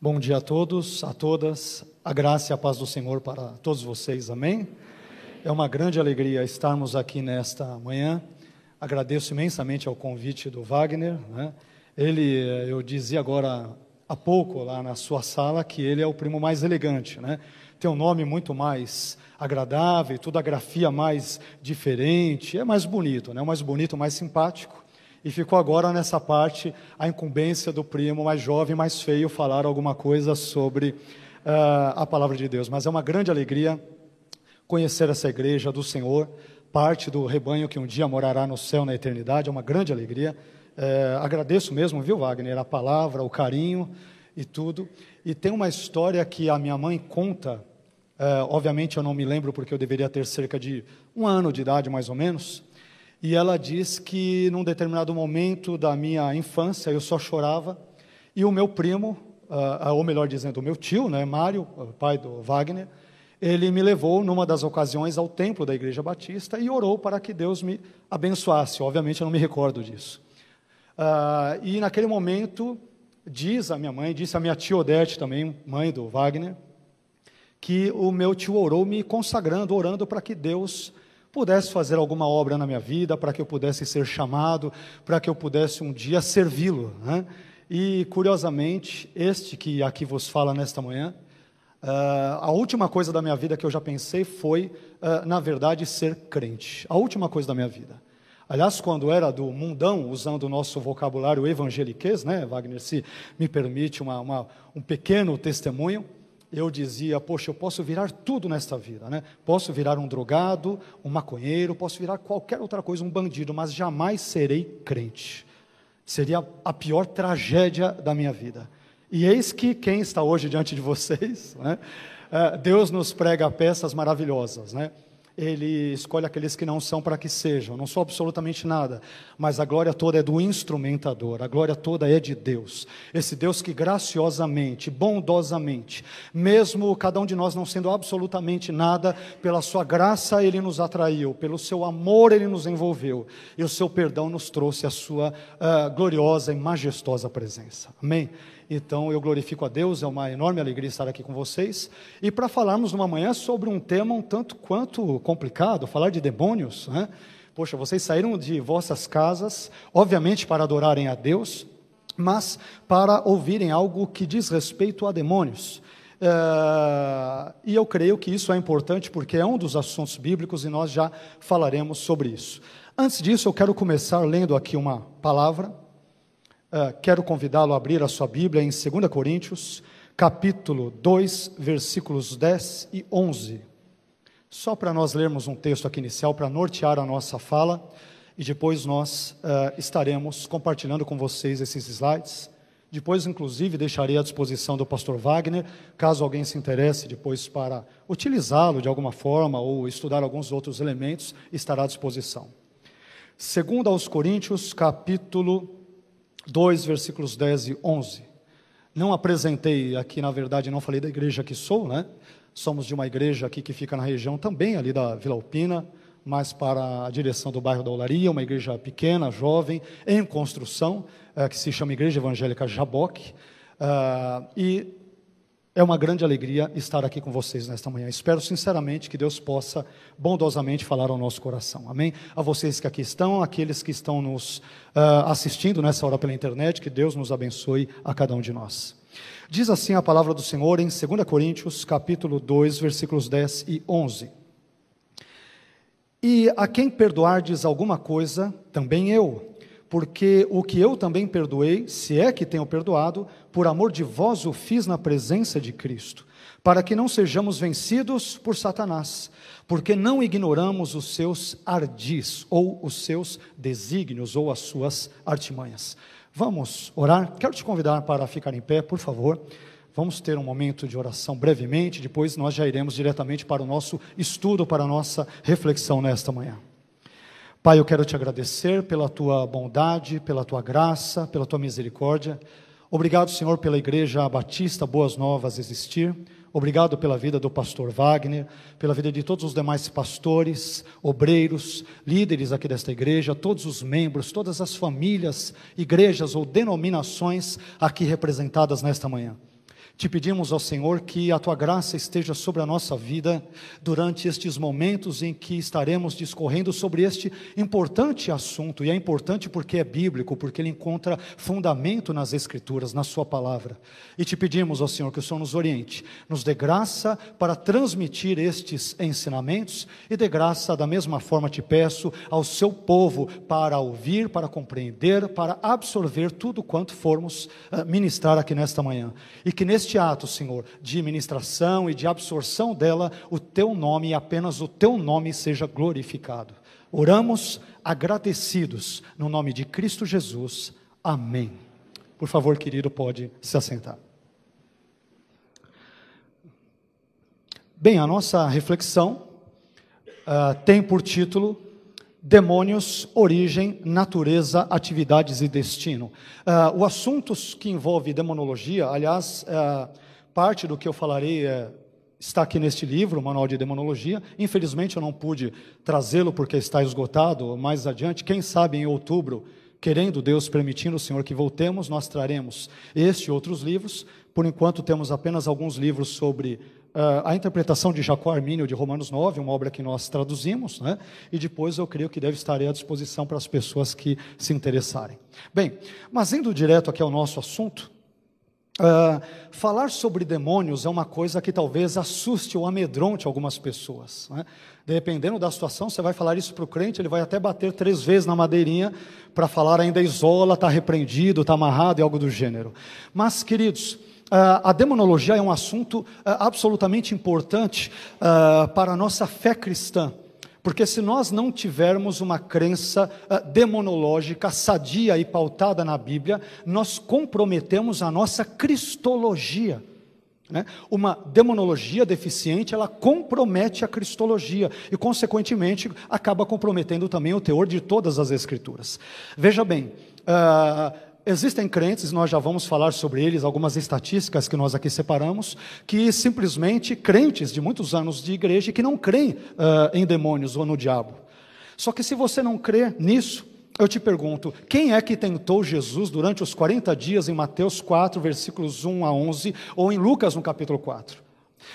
Bom dia a todos, a todas, a graça e a paz do Senhor para todos vocês, amém? É uma grande alegria estarmos aqui nesta manhã. Agradeço imensamente ao convite do Wagner. Né? Ele, eu dizia agora há pouco lá na sua sala que ele é o primo mais elegante, né? Tem um nome muito mais agradável, toda a grafia mais diferente, é mais bonito, né? Mais bonito, mais simpático. E ficou agora nessa parte a incumbência do primo mais jovem, mais feio, falar alguma coisa sobre uh, a palavra de Deus. Mas é uma grande alegria conhecer essa igreja do Senhor, parte do rebanho que um dia morará no céu na eternidade. É uma grande alegria. É, agradeço mesmo, viu, Wagner, a palavra, o carinho e tudo. E tem uma história que a minha mãe conta. É, obviamente eu não me lembro porque eu deveria ter cerca de um ano de idade, mais ou menos. E ela diz que num determinado momento da minha infância eu só chorava e o meu primo, uh, ou melhor dizendo, o meu tio, né, Mário, pai do Wagner, ele me levou numa das ocasiões ao templo da Igreja Batista e orou para que Deus me abençoasse. Obviamente eu não me recordo disso. Uh, e naquele momento diz a minha mãe, disse a minha tia Odete também, mãe do Wagner, que o meu tio orou me consagrando, orando para que Deus pudesse fazer alguma obra na minha vida, para que eu pudesse ser chamado, para que eu pudesse um dia servi-lo. Né? E, curiosamente, este que aqui vos fala nesta manhã, uh, a última coisa da minha vida que eu já pensei foi, uh, na verdade, ser crente. A última coisa da minha vida. Aliás, quando era do mundão, usando o nosso vocabulário evangeliquez, né, Wagner, se me permite uma, uma, um pequeno testemunho, eu dizia, poxa, eu posso virar tudo nesta vida, né? Posso virar um drogado, um maconheiro, posso virar qualquer outra coisa, um bandido, mas jamais serei crente. Seria a pior tragédia da minha vida. E eis que quem está hoje diante de vocês, né? É, Deus nos prega peças maravilhosas, né? Ele escolhe aqueles que não são para que sejam. Não sou absolutamente nada, mas a glória toda é do instrumentador, a glória toda é de Deus. Esse Deus que graciosamente, bondosamente, mesmo cada um de nós não sendo absolutamente nada, pela sua graça ele nos atraiu, pelo seu amor ele nos envolveu, e o seu perdão nos trouxe a sua uh, gloriosa e majestosa presença. Amém? Então eu glorifico a Deus, é uma enorme alegria estar aqui com vocês. E para falarmos numa manhã sobre um tema um tanto quanto complicado, falar de demônios, né? Poxa, vocês saíram de vossas casas, obviamente para adorarem a Deus, mas para ouvirem algo que diz respeito a demônios. É, e eu creio que isso é importante porque é um dos assuntos bíblicos e nós já falaremos sobre isso. Antes disso, eu quero começar lendo aqui uma palavra quero convidá-lo a abrir a sua Bíblia em 2 Coríntios, capítulo 2, versículos 10 e 11. Só para nós lermos um texto aqui inicial, para nortear a nossa fala, e depois nós uh, estaremos compartilhando com vocês esses slides. Depois, inclusive, deixarei à disposição do pastor Wagner, caso alguém se interesse depois para utilizá-lo de alguma forma ou estudar alguns outros elementos, estará à disposição. Segundo aos Coríntios, capítulo 2, versículos 10 e 11. Não apresentei aqui, na verdade, não falei da igreja que sou, né? Somos de uma igreja aqui que fica na região também ali da Vila Alpina, mais para a direção do bairro da Olaria, uma igreja pequena, jovem, em construção, é, que se chama Igreja Evangélica Jaboque. Uh, e é uma grande alegria estar aqui com vocês nesta manhã. Espero sinceramente que Deus possa bondosamente falar ao nosso coração. Amém? A vocês que aqui estão, aqueles que estão nos uh, assistindo nessa hora pela internet, que Deus nos abençoe a cada um de nós. Diz assim a palavra do Senhor em 2 Coríntios, capítulo 2, versículos 10 e 11. E a quem perdoardes alguma coisa, também eu porque o que eu também perdoei, se é que tenho perdoado, por amor de vós o fiz na presença de Cristo, para que não sejamos vencidos por Satanás, porque não ignoramos os seus ardis, ou os seus desígnios, ou as suas artimanhas. Vamos orar? Quero te convidar para ficar em pé, por favor. Vamos ter um momento de oração brevemente, depois nós já iremos diretamente para o nosso estudo, para a nossa reflexão nesta manhã. Pai, eu quero te agradecer pela tua bondade, pela tua graça, pela tua misericórdia. Obrigado, Senhor, pela Igreja Batista Boas Novas existir. Obrigado pela vida do pastor Wagner, pela vida de todos os demais pastores, obreiros, líderes aqui desta igreja, todos os membros, todas as famílias, igrejas ou denominações aqui representadas nesta manhã. Te pedimos ao Senhor que a tua graça esteja sobre a nossa vida durante estes momentos em que estaremos discorrendo sobre este importante assunto, e é importante porque é bíblico, porque ele encontra fundamento nas Escrituras, na Sua palavra. E te pedimos ao Senhor que o Senhor nos oriente, nos dê graça para transmitir estes ensinamentos e dê graça, da mesma forma te peço, ao seu povo para ouvir, para compreender, para absorver tudo quanto formos uh, ministrar aqui nesta manhã. E que neste neste ato, Senhor, de ministração e de absorção dela, o teu nome e apenas o teu nome seja glorificado. Oramos agradecidos no nome de Cristo Jesus. Amém. Por favor, querido, pode se assentar. Bem, a nossa reflexão uh, tem por título Demônios, origem, natureza, atividades e destino. Uh, o assunto que envolve demonologia, aliás, uh, parte do que eu falarei é, está aqui neste livro, o Manual de Demonologia. Infelizmente eu não pude trazê-lo porque está esgotado. Mais adiante, quem sabe em outubro, querendo Deus, permitindo o Senhor que voltemos, nós traremos este e outros livros. Por enquanto temos apenas alguns livros sobre a interpretação de Jacó Armínio de Romanos 9, uma obra que nós traduzimos, né? e depois eu creio que deve estar à disposição para as pessoas que se interessarem. Bem, mas indo direto aqui ao nosso assunto, uh, falar sobre demônios é uma coisa que talvez assuste ou amedronte algumas pessoas. Né? Dependendo da situação, você vai falar isso para o crente, ele vai até bater três vezes na madeirinha para falar ainda isola, está repreendido, está amarrado e algo do gênero. Mas, queridos, a demonologia é um assunto absolutamente importante para a nossa fé cristã. Porque se nós não tivermos uma crença demonológica sadia e pautada na Bíblia, nós comprometemos a nossa cristologia. Né? Uma demonologia deficiente, ela compromete a cristologia e, consequentemente, acaba comprometendo também o teor de todas as escrituras. Veja bem, uh, Existem crentes, nós já vamos falar sobre eles, algumas estatísticas que nós aqui separamos, que simplesmente crentes de muitos anos de igreja que não creem uh, em demônios ou no diabo. Só que se você não crê nisso, eu te pergunto, quem é que tentou Jesus durante os 40 dias em Mateus 4, versículos 1 a 11, ou em Lucas no capítulo 4?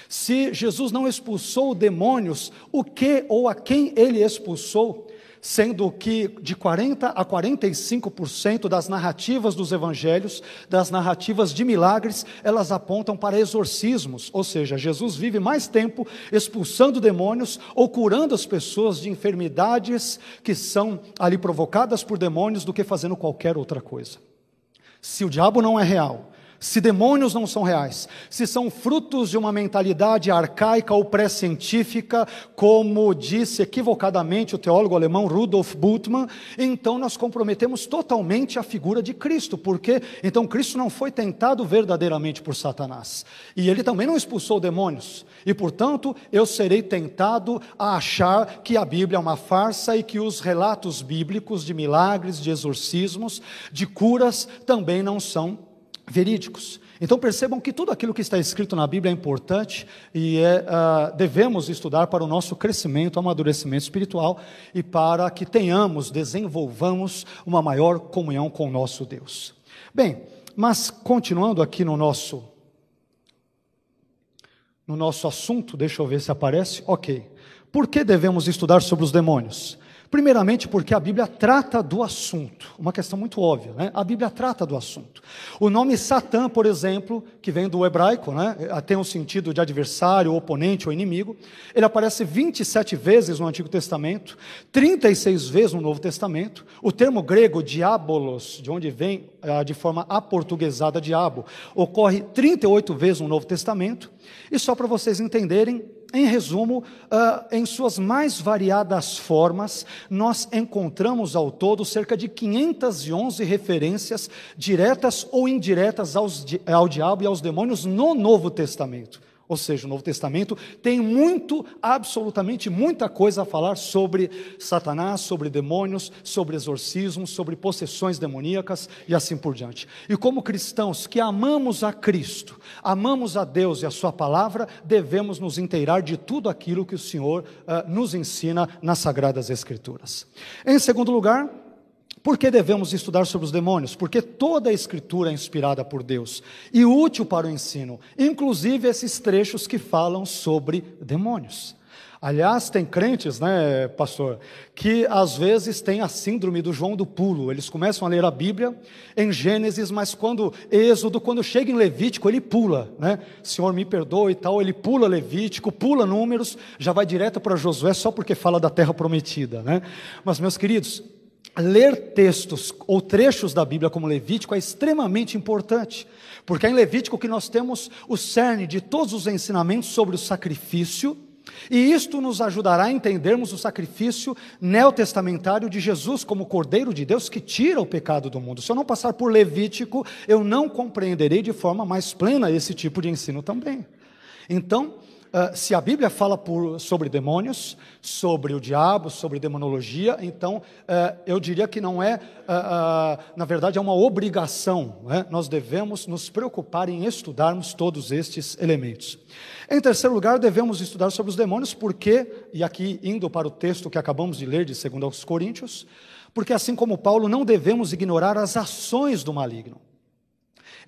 Se Jesus não expulsou demônios, o que ou a quem ele expulsou? Sendo que de 40 a 45% das narrativas dos evangelhos, das narrativas de milagres, elas apontam para exorcismos, ou seja, Jesus vive mais tempo expulsando demônios ou curando as pessoas de enfermidades que são ali provocadas por demônios do que fazendo qualquer outra coisa. Se o diabo não é real, se demônios não são reais, se são frutos de uma mentalidade arcaica ou pré-científica, como disse equivocadamente o teólogo alemão Rudolf Bultmann, então nós comprometemos totalmente a figura de Cristo, porque então Cristo não foi tentado verdadeiramente por Satanás, e ele também não expulsou demônios, e portanto eu serei tentado a achar que a Bíblia é uma farsa e que os relatos bíblicos de milagres, de exorcismos, de curas também não são verídicos. Então percebam que tudo aquilo que está escrito na Bíblia é importante e é, uh, devemos estudar para o nosso crescimento, amadurecimento espiritual e para que tenhamos, desenvolvamos uma maior comunhão com o nosso Deus. Bem, mas continuando aqui no nosso no nosso assunto, deixa eu ver se aparece. OK. Por que devemos estudar sobre os demônios? Primeiramente, porque a Bíblia trata do assunto, uma questão muito óbvia, né? A Bíblia trata do assunto. O nome Satã, por exemplo, que vem do hebraico, né? Tem um sentido de adversário, oponente ou inimigo. Ele aparece 27 vezes no Antigo Testamento, 36 vezes no Novo Testamento. O termo grego diabolos, de onde vem ah, de forma aportuguesada diabo, ocorre 38 vezes no Novo Testamento. E só para vocês entenderem, em resumo, uh, em suas mais variadas formas, nós encontramos ao todo cerca de 511 referências diretas ou indiretas aos, ao diabo e aos demônios no Novo Testamento. Ou seja, o Novo Testamento tem muito, absolutamente muita coisa a falar sobre Satanás, sobre demônios, sobre exorcismos, sobre possessões demoníacas e assim por diante. E como cristãos que amamos a Cristo, amamos a Deus e a Sua palavra, devemos nos inteirar de tudo aquilo que o Senhor uh, nos ensina nas Sagradas Escrituras. Em segundo lugar, Por que devemos estudar sobre os demônios? Porque toda a Escritura é inspirada por Deus e útil para o ensino, inclusive esses trechos que falam sobre demônios. Aliás, tem crentes, né, pastor, que às vezes têm a síndrome do João do Pulo. Eles começam a ler a Bíblia em Gênesis, mas quando Êxodo, quando chega em Levítico, ele pula, né? Senhor, me perdoe e tal, ele pula Levítico, pula Números, já vai direto para Josué só porque fala da terra prometida, né? Mas meus queridos, ler textos ou trechos da Bíblia como Levítico é extremamente importante, porque é em Levítico que nós temos o cerne de todos os ensinamentos sobre o sacrifício e isto nos ajudará a entendermos o sacrifício neotestamentário de Jesus como Cordeiro de Deus que tira o pecado do mundo. Se eu não passar por Levítico, eu não compreenderei de forma mais plena esse tipo de ensino também. Então, Uh, se a Bíblia fala por, sobre demônios, sobre o diabo, sobre demonologia, então uh, eu diria que não é, uh, na verdade, é uma obrigação. Né? Nós devemos nos preocupar em estudarmos todos estes elementos. Em terceiro lugar, devemos estudar sobre os demônios, porque, e aqui indo para o texto que acabamos de ler de 2 Coríntios, porque assim como Paulo, não devemos ignorar as ações do maligno.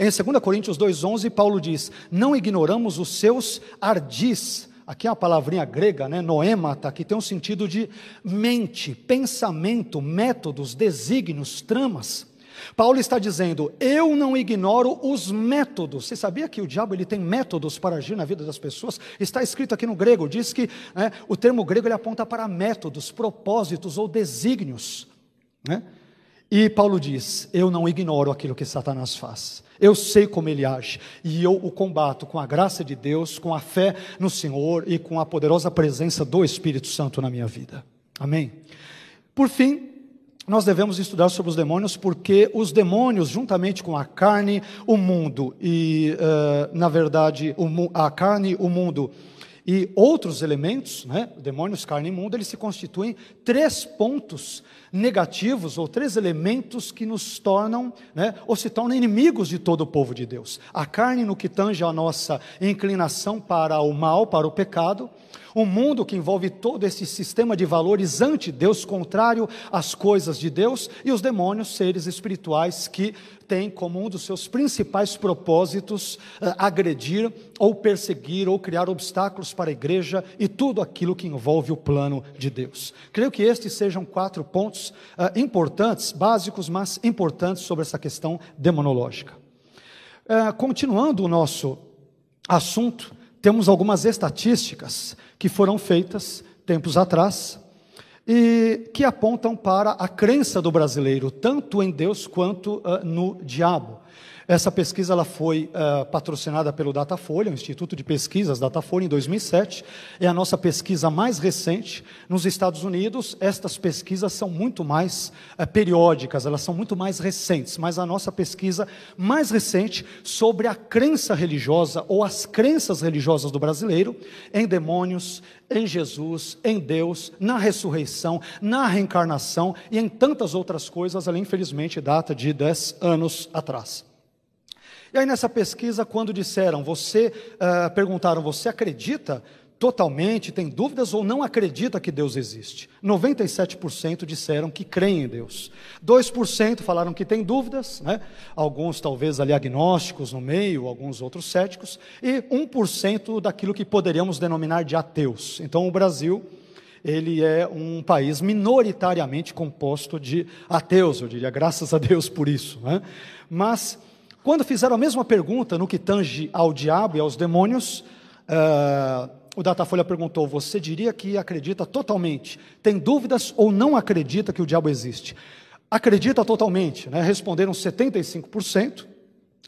Em 2 Coríntios 2,11, Paulo diz: Não ignoramos os seus ardis. Aqui é uma palavrinha grega, né, noêmata, que tem um sentido de mente, pensamento, métodos, desígnios, tramas. Paulo está dizendo: eu não ignoro os métodos. Você sabia que o diabo ele tem métodos para agir na vida das pessoas? Está escrito aqui no grego, diz que né, o termo grego ele aponta para métodos, propósitos ou desígnios. Né? E Paulo diz: eu não ignoro aquilo que Satanás faz. Eu sei como ele age e eu o combato com a graça de Deus, com a fé no Senhor e com a poderosa presença do Espírito Santo na minha vida. Amém. Por fim, nós devemos estudar sobre os demônios, porque os demônios, juntamente com a carne, o mundo, e, uh, na verdade, a carne, o mundo e outros elementos, né, demônios, carne e mundo, eles se constituem três pontos negativos, ou três elementos que nos tornam, né, ou se tornam inimigos de todo o povo de Deus. A carne, no que tange a nossa inclinação para o mal, para o pecado, um mundo que envolve todo esse sistema de valores anti-Deus, contrário às coisas de Deus, e os demônios, seres espirituais que têm como um dos seus principais propósitos uh, agredir ou perseguir ou criar obstáculos para a igreja e tudo aquilo que envolve o plano de Deus. Creio que estes sejam quatro pontos uh, importantes, básicos, mas importantes sobre essa questão demonológica. Uh, continuando o nosso assunto, temos algumas estatísticas que foram feitas tempos atrás e que apontam para a crença do brasileiro, tanto em Deus quanto uh, no diabo. Essa pesquisa ela foi uh, patrocinada pelo Datafolha, o Instituto de Pesquisas Datafolha, em 2007. É a nossa pesquisa mais recente. Nos Estados Unidos, estas pesquisas são muito mais uh, periódicas, elas são muito mais recentes. Mas a nossa pesquisa mais recente sobre a crença religiosa ou as crenças religiosas do brasileiro em demônios, em Jesus, em Deus, na ressurreição, na reencarnação e em tantas outras coisas, ela infelizmente data de 10 anos atrás. E aí nessa pesquisa, quando disseram, você uh, perguntaram, você acredita totalmente, tem dúvidas ou não acredita que Deus existe? 97% disseram que creem em Deus. 2% falaram que tem dúvidas, né? alguns talvez ali agnósticos no meio, alguns outros céticos, e 1% daquilo que poderíamos denominar de ateus. Então o Brasil ele é um país minoritariamente composto de ateus, eu diria, graças a Deus por isso. Né? Mas quando fizeram a mesma pergunta no que tange ao diabo e aos demônios, uh, o Datafolha perguntou: Você diria que acredita totalmente? Tem dúvidas ou não acredita que o diabo existe? Acredita totalmente, né? responderam 75%,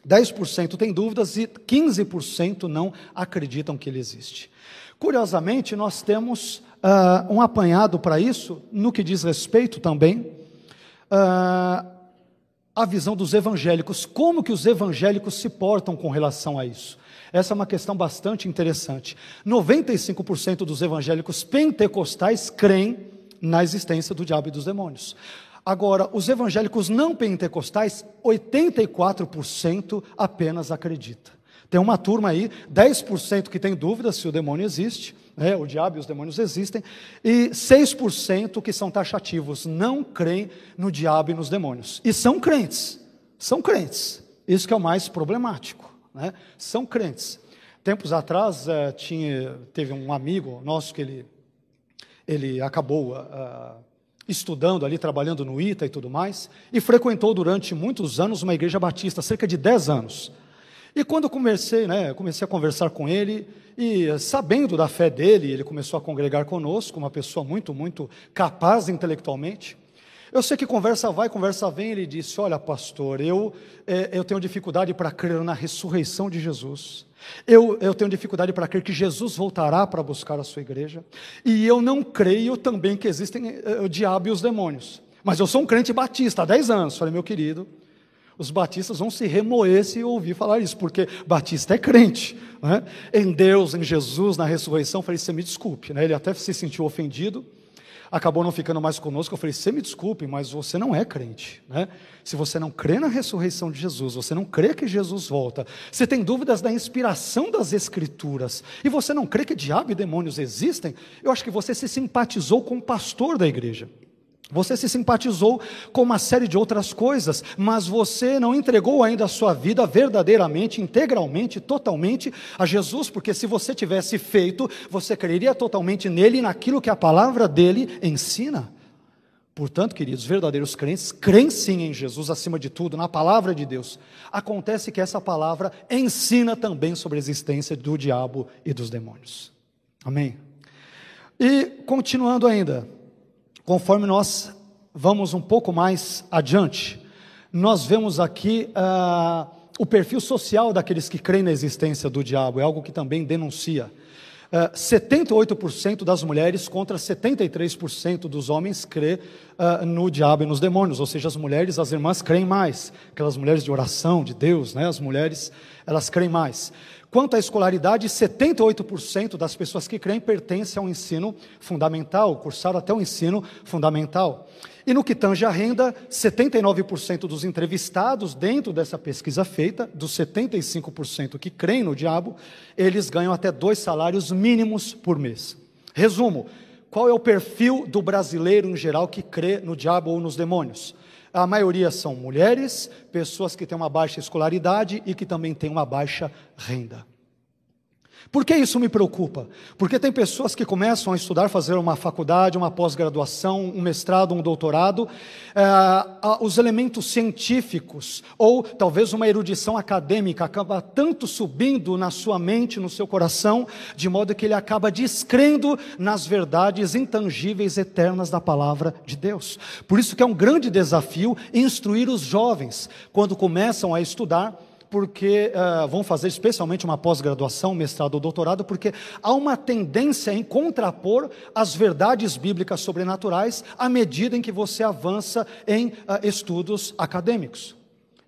10% tem dúvidas e 15% não acreditam que ele existe. Curiosamente, nós temos uh, um apanhado para isso, no que diz respeito também uh, a visão dos evangélicos, como que os evangélicos se portam com relação a isso. Essa é uma questão bastante interessante. 95% dos evangélicos pentecostais creem na existência do diabo e dos demônios. Agora, os evangélicos não pentecostais, 84% apenas acredita. Tem uma turma aí, 10% que tem dúvida se o demônio existe, né, o diabo e os demônios existem, e 6% que são taxativos, não creem no diabo e nos demônios. E são crentes, são crentes. Isso que é o mais problemático, né? São crentes. Tempos atrás, uh, tinha, teve um amigo nosso que ele, ele acabou uh, estudando ali, trabalhando no ITA e tudo mais, e frequentou durante muitos anos uma igreja batista, cerca de 10 anos. E quando comecei, né, comecei a conversar com ele, e sabendo da fé dele, ele começou a congregar conosco, uma pessoa muito, muito capaz intelectualmente. Eu sei que conversa vai, conversa vem, ele disse: Olha, pastor, eu, é, eu tenho dificuldade para crer na ressurreição de Jesus. Eu, eu tenho dificuldade para crer que Jesus voltará para buscar a sua igreja. E eu não creio também que existem é, o diabo e os demônios. Mas eu sou um crente batista há 10 anos. Falei, meu querido, os batistas vão se remoer se ouvir falar isso, porque batista é crente, né? em Deus, em Jesus, na ressurreição. falei, você me desculpe, né? ele até se sentiu ofendido, acabou não ficando mais conosco. Eu falei, você me desculpe, mas você não é crente, né? Se você não crê na ressurreição de Jesus, você não crê que Jesus volta, você tem dúvidas da inspiração das Escrituras, e você não crê que diabo e demônios existem, eu acho que você se simpatizou com o pastor da igreja. Você se simpatizou com uma série de outras coisas, mas você não entregou ainda a sua vida verdadeiramente, integralmente, totalmente a Jesus, porque se você tivesse feito, você creria totalmente nele e naquilo que a palavra dele ensina. Portanto, queridos, verdadeiros crentes creem sim em Jesus acima de tudo, na palavra de Deus. Acontece que essa palavra ensina também sobre a existência do diabo e dos demônios. Amém? E continuando ainda, Conforme nós vamos um pouco mais adiante, nós vemos aqui uh, o perfil social daqueles que creem na existência do diabo, é algo que também denuncia. Uh, ah, 78% das mulheres contra 73% dos homens crê uh, no diabo e nos demônios, ou seja, as mulheres, as irmãs creem mais, aquelas mulheres de oração, de Deus, né, as mulheres, elas creem mais. Quanto à escolaridade, 78% das pessoas que creem pertencem ao ensino fundamental, cursaram até o ensino fundamental. E no que tange à renda, 79% dos entrevistados dentro dessa pesquisa feita, dos 75% que creem no diabo, eles ganham até dois salários mínimos por mês. Resumo: qual é o perfil do brasileiro em geral que crê no diabo ou nos demônios? A maioria são mulheres, pessoas que têm uma baixa escolaridade e que também têm uma baixa renda. Por que isso me preocupa? Porque tem pessoas que começam a estudar, fazer uma faculdade, uma pós-graduação, um mestrado, um doutorado, eh, os elementos científicos, ou talvez uma erudição acadêmica, acaba tanto subindo na sua mente, no seu coração, de modo que ele acaba descrendo nas verdades intangíveis, eternas da palavra de Deus. Por isso que é um grande desafio instruir os jovens, quando começam a estudar, porque uh, vão fazer especialmente uma pós-graduação, mestrado ou doutorado, porque há uma tendência em contrapor as verdades bíblicas sobrenaturais à medida em que você avança em uh, estudos acadêmicos.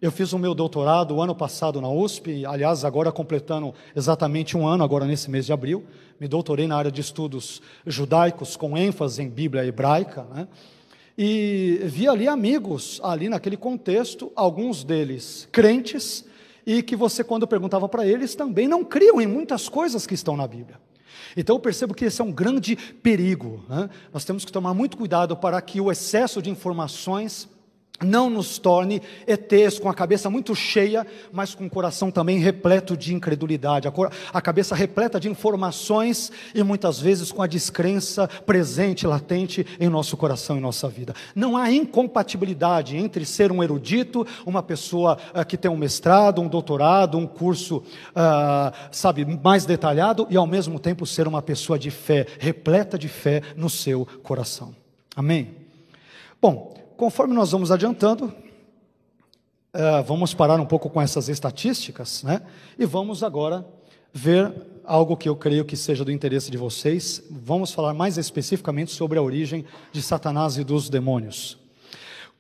Eu fiz o meu doutorado ano passado na USP, aliás, agora completando exatamente um ano, agora nesse mês de abril. Me doutorei na área de estudos judaicos, com ênfase em Bíblia hebraica, né? E vi ali amigos, ali naquele contexto, alguns deles crentes, e que você, quando perguntava para eles, também não criam em muitas coisas que estão na Bíblia. Então eu percebo que esse é um grande perigo. Né? Nós temos que tomar muito cuidado para que o excesso de informações não nos torne ETs com a cabeça muito cheia, mas com o coração também repleto de incredulidade, a cabeça repleta de informações e muitas vezes com a descrença presente, latente em nosso coração e nossa vida. Não há incompatibilidade entre ser um erudito, uma pessoa uh, que tem um mestrado, um doutorado, um curso, uh, sabe, mais detalhado e ao mesmo tempo ser uma pessoa de fé, repleta de fé no seu coração. Amém? Bom, conforme nós vamos adiantando, uh, vamos parar um pouco com essas estatísticas, né? E vamos agora ver algo que eu creio que seja do interesse de vocês. Vamos falar mais especificamente sobre a origem de Satanás e dos demônios.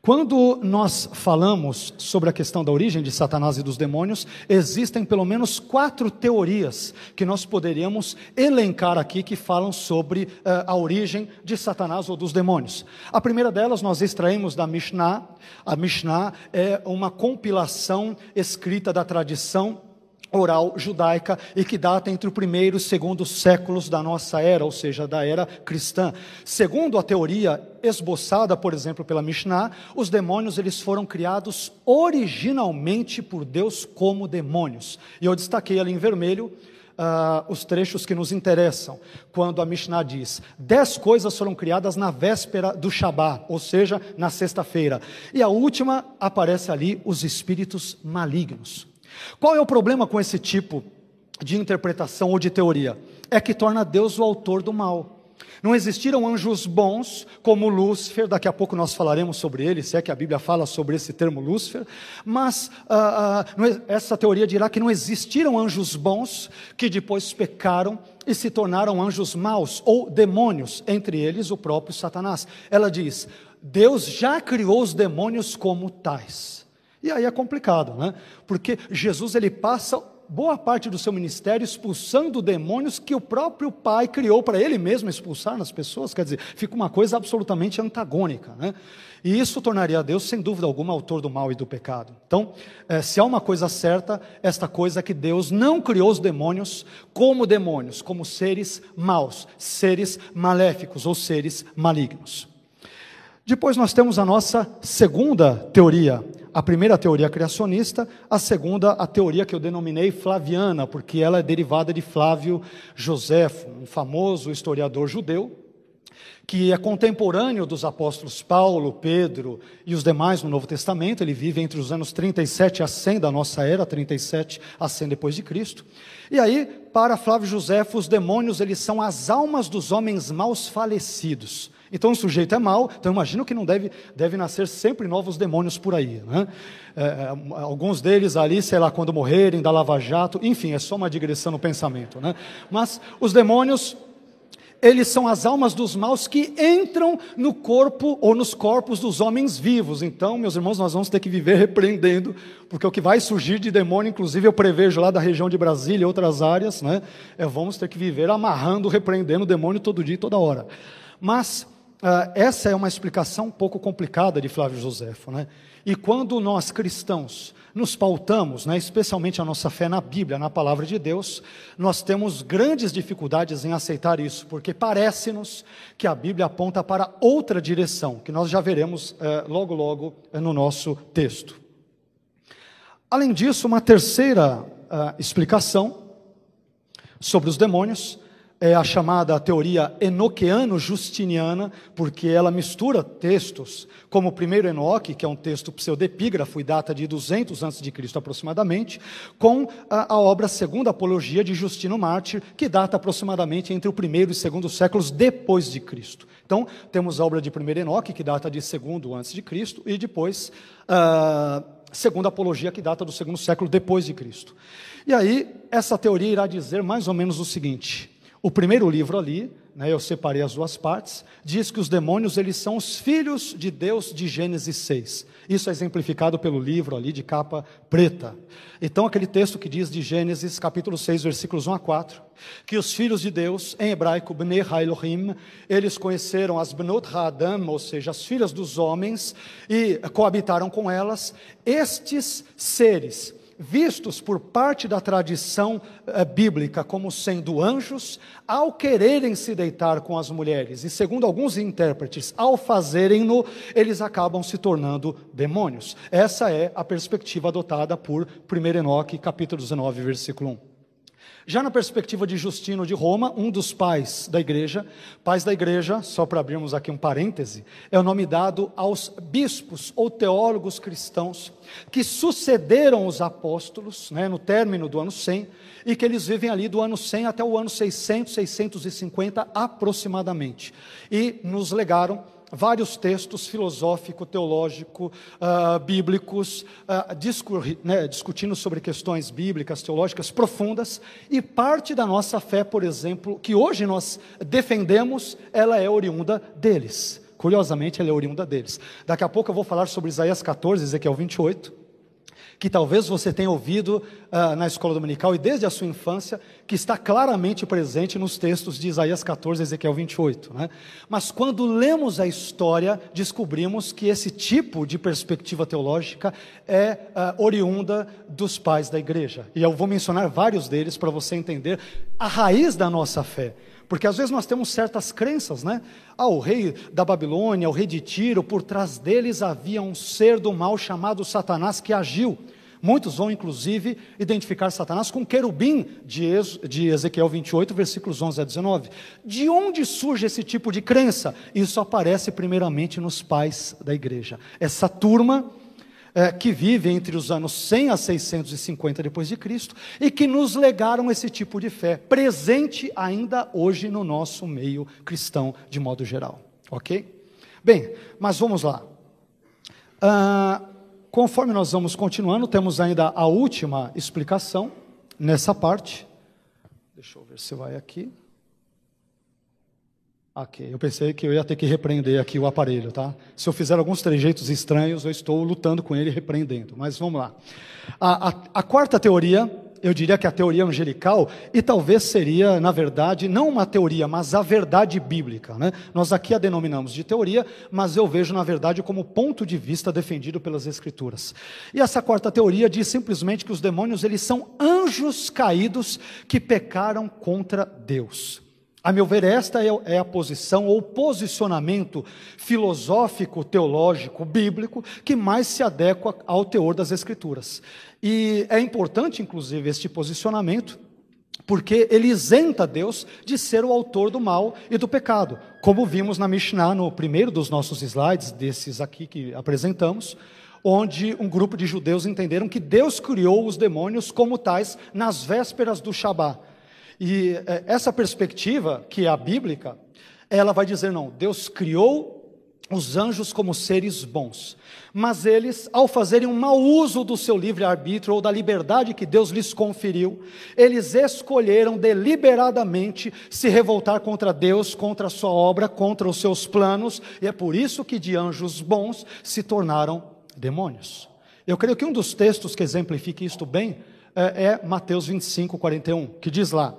Quando nós falamos sobre a questão da origem de Satanás e dos demônios, existem pelo menos quatro teorias que nós poderíamos elencar aqui que falam sobre uh, a origem de Satanás ou dos demônios. A primeira delas nós extraímos da Mishnah. A Mishnah é uma compilação escrita da tradição oral judaica e que data entre o primeiro e o segundo séculos da nossa era, ou seja, da era cristã. Segundo a teoria esboçada, por exemplo, pela Mishnah, os demônios eles foram criados originalmente por Deus como demônios. E eu destaquei ali em vermelho Uh, os trechos que nos interessam, quando a Mishnah diz: dez coisas foram criadas na véspera do Shabat, ou seja, na sexta-feira. E a última aparece ali os espíritos malignos. Qual é o problema com esse tipo de interpretação ou de teoria? É que torna Deus o autor do mal. Não existiram anjos bons como Lúcifer, daqui a pouco nós falaremos sobre ele, se é que a Bíblia fala sobre esse termo Lúcifer, mas ah, ah, essa teoria dirá que não existiram anjos bons que depois pecaram e se tornaram anjos maus ou demônios, entre eles o próprio Satanás. Ela diz: Deus já criou os demônios como tais. E aí é complicado, né? Porque Jesus ele passa boa parte do seu ministério expulsando demônios que o próprio Pai criou para ele mesmo expulsar nas pessoas, quer dizer, fica uma coisa absolutamente antagônica, né? E isso tornaria Deus, sem dúvida alguma, autor do mal e do pecado. Então, é, se há uma coisa certa, esta coisa é que Deus não criou os demônios como demônios, como seres maus, seres maléficos ou seres malignos. Depois nós temos a nossa segunda teoria, a primeira a teoria criacionista, a segunda a teoria que eu denominei flaviana, porque ela é derivada de Flávio Joséfo, um famoso historiador judeu, que é contemporâneo dos apóstolos Paulo, Pedro e os demais no Novo Testamento. Ele vive entre os anos 37 a 100 da nossa era, 37 a 100 depois de Cristo. E aí, para Flávio Joséfo, os demônios eles são as almas dos homens maus falecidos. Então o sujeito é mau, então imagino que não deve, deve nascer sempre novos demônios por aí. Né? É, é, alguns deles ali, sei lá, quando morrerem, da lava-jato, enfim, é só uma digressão no pensamento. Né? Mas os demônios, eles são as almas dos maus que entram no corpo ou nos corpos dos homens vivos. Então, meus irmãos, nós vamos ter que viver repreendendo, porque o que vai surgir de demônio, inclusive eu prevejo lá da região de Brasília e outras áreas, né? É, vamos ter que viver amarrando, repreendendo o demônio todo dia e toda hora. Mas Uh, essa é uma explicação um pouco complicada de Flávio Joséfo. Né? E quando nós cristãos nos pautamos, né, especialmente a nossa fé na Bíblia, na palavra de Deus, nós temos grandes dificuldades em aceitar isso, porque parece-nos que a Bíblia aponta para outra direção, que nós já veremos uh, logo, logo uh, no nosso texto. Além disso, uma terceira uh, explicação sobre os demônios é a chamada teoria enoqueano-justiniana, porque ela mistura textos, como o primeiro Enoque, que é um texto pseudepígrafo e data de 200 a.C. aproximadamente, com a, a, obra Segunda Apologia de Justino Mártir, que data aproximadamente entre o primeiro e segundo séculos depois de Cristo. Então, temos a obra de primeiro Enoque, que data de segundo antes de Cristo, e depois a Segunda Apologia, que data do segundo século depois de Cristo. E aí, essa teoria irá dizer mais ou menos o seguinte: o primeiro livro ali, né, eu separei as duas partes, diz que os demônios eles são os filhos de Deus de Gênesis 6. Isso é exemplificado pelo livro ali de capa preta. Então aquele texto que diz de Gênesis capítulo 6, versículos 1 a 4, que os filhos de Deus, em hebraico Bnei Elohim, eles conheceram as Bnot Ha'adam, ou seja, as filhas dos homens, e coabitaram com elas. Estes seres vistos por parte da tradição eh, bíblica como sendo anjos, ao quererem se deitar com as mulheres, e segundo alguns intérpretes, ao fazerem-no, eles acabam se tornando demônios. Essa é a perspectiva adotada por 1 Enoque, capítulo 19, versículo 1. Já na perspectiva de Justino de Roma, um dos pais da igreja, pais da igreja, só para abrirmos aqui um parêntese, é o nome dado aos bispos ou teólogos cristãos que sucederam os apóstolos, né, no término do ano 100, e que eles vivem ali do ano 100 até o ano 600, 650 aproximadamente, e nos legaram vários textos filosófico, teológico, uh, bíblicos, uh, discur, né, discutindo sobre questões bíblicas, teológicas profundas, e parte da nossa fé, por exemplo, que hoje nós defendemos, ela é oriunda deles. Curiosamente, ela é oriunda deles. Daqui a pouco eu vou falar sobre Isaías 14, Ezequiel 28, que talvez você tenha ouvido uh, na escola dominical e desde a sua infância, que está claramente presente nos textos de Isaías 14 e Ezequiel 28. Né? Mas quando lemos a história, descobrimos que esse tipo de perspectiva teológica é uh, oriunda dos pais da igreja. E eu vou mencionar vários deles para você entender a raiz da nossa fé. Porque às vezes nós temos certas crenças, né? Ah, o rei da Babilônia, o rei de Tiro, por trás deles havia um ser do mal chamado Satanás que agiu. Muitos vão, inclusive, identificar Satanás com querubim de Ezequiel 28, versículos 11 a 19. De onde surge esse tipo de crença? Isso aparece primeiramente nos pais da igreja. Essa turma é, que vive entre os anos 100 a 650 depois de Cristo e que nos legaram esse tipo de fé, presente ainda hoje no nosso meio cristão de modo geral, ok? Bem, mas vamos lá. Ah, conforme nós vamos continuando, temos ainda a última explicação nessa parte. Deixa eu ver se vai aqui. Ok, eu pensei que eu ia ter que repreender aqui o aparelho, tá? Se eu fizer alguns trejeitos estranhos, eu estou lutando com ele repreendendo. Mas vamos lá. A, a, a, quarta teoria, eu diria que é a teoria angelical, e talvez seria, na verdade, não uma teoria, mas a verdade bíblica. Né? Nós aqui a denominamos de teoria, mas eu vejo, na verdade, como ponto de vista defendido pelas Escrituras. E essa quarta teoria diz simplesmente que os demônios eles são anjos caídos que pecaram contra Deus. A meu ver, esta é, é a posição ou posicionamento filosófico, teológico, bíblico que mais se adequa ao teor das Escrituras. E é importante, inclusive, este posicionamento, porque ele isenta Deus de ser o autor do mal e do pecado, como vimos na Mishnah, no primeiro dos nossos slides, desses aqui que apresentamos, onde um grupo de judeus entenderam que Deus criou os demônios como tais nas vésperas do Shabat. E é, essa perspectiva, que é a bíblica, ela vai dizer: não, Deus criou os anjos como seres bons, mas eles, ao fazerem um mau uso do seu livre-arbítrio ou da liberdade que Deus lhes conferiu, eles escolheram deliberadamente se revoltar contra Deus, contra a sua obra, contra os seus planos, e é por isso que de anjos bons se tornaram demônios. Eu creio que um dos textos que exemplifica isto bem é, é Mateus 25, 41, que diz lá: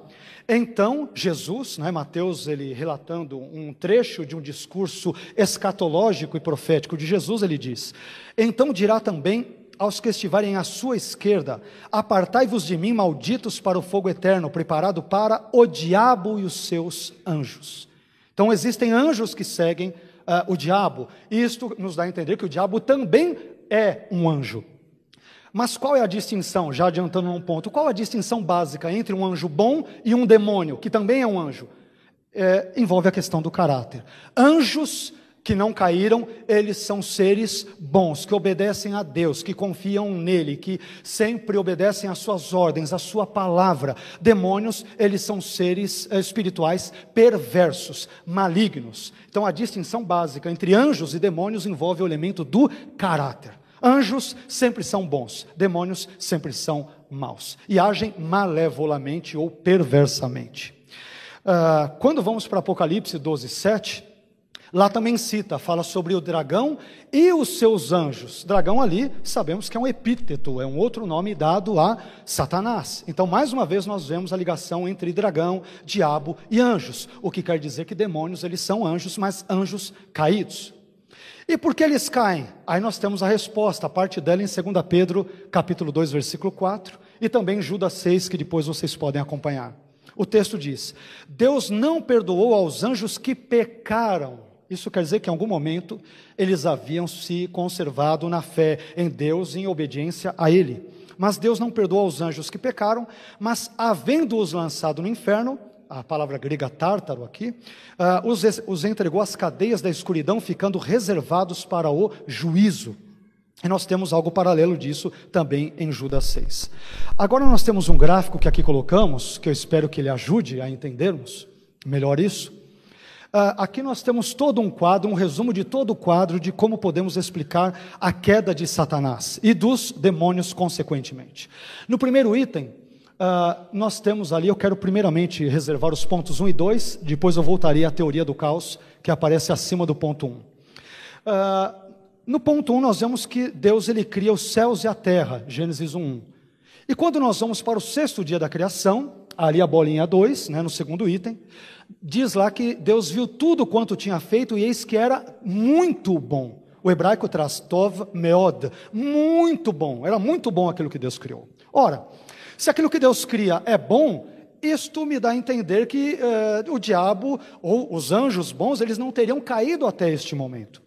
então, Jesus, né, Mateus, ele relatando um trecho de um discurso escatológico e profético de Jesus, ele diz: Então dirá também aos que estiverem à sua esquerda: Apartai-vos de mim, malditos, para o fogo eterno, preparado para o diabo e os seus anjos. Então, existem anjos que seguem uh, o diabo, isto nos dá a entender que o diabo também é um anjo. Mas qual é a distinção, já adiantando um ponto, qual a distinção básica entre um anjo bom e um demônio, que também é um anjo? É, envolve a questão do caráter. Anjos que não caíram, eles são seres bons, que obedecem a Deus, que confiam nele, que sempre obedecem às suas ordens, à sua palavra. Demônios, eles são seres eh, espirituais perversos, malignos. Então a distinção básica entre anjos e demônios envolve o elemento do caráter. Anjos sempre são bons, demônios sempre são maus e agem malevolamente ou perversamente. Uh, quando vamos para Apocalipse 12, 7, lá também cita, fala sobre o dragão e os seus anjos. Dragão ali, sabemos que é um epíteto, é um outro nome dado a Satanás. Então, mais uma vez, nós vemos a ligação entre dragão, diabo e anjos, o que quer dizer que demônios, eles são anjos, mas anjos caídos. E por que eles caem? Aí nós temos a resposta, a parte dela em 2 Pedro, capítulo 2, versículo 4, e também Judas 6, que depois vocês podem acompanhar. O texto diz: Deus não perdoou aos anjos que pecaram. Isso quer dizer que em algum momento eles haviam se conservado na fé em Deus e em obediência a Ele. Mas Deus não perdoou aos anjos que pecaram, mas havendo-os lançado no inferno, a palavra grega tártaro aqui, uh, os, os entregou às cadeias da escuridão, ficando reservados para o juízo. E nós temos algo paralelo disso também em Judas 6. Agora nós temos um gráfico que aqui colocamos, que eu espero que ele ajude a entendermos melhor isso. Uh, aqui nós temos todo um quadro, um resumo de todo o quadro de como podemos explicar a queda de Satanás e dos demônios consequentemente. No primeiro item, Uh, nós temos ali, eu quero primeiramente reservar os pontos 1 e 2, depois eu voltarei à teoria do caos, que aparece acima do ponto 1. Uh, no ponto 1 nós vemos que Deus ele cria os céus e a terra, Gênesis 1. E quando nós vamos para o sexto dia da criação, ali a bolinha 2, né, no segundo item, diz lá que Deus viu tudo quanto tinha feito e eis que era muito bom. O hebraico traz tov meod, muito bom, era muito bom aquilo que Deus criou. Ora, se aquilo que Deus cria é bom, isto me dá a entender que eh, o diabo ou os anjos bons, eles não teriam caído até este momento.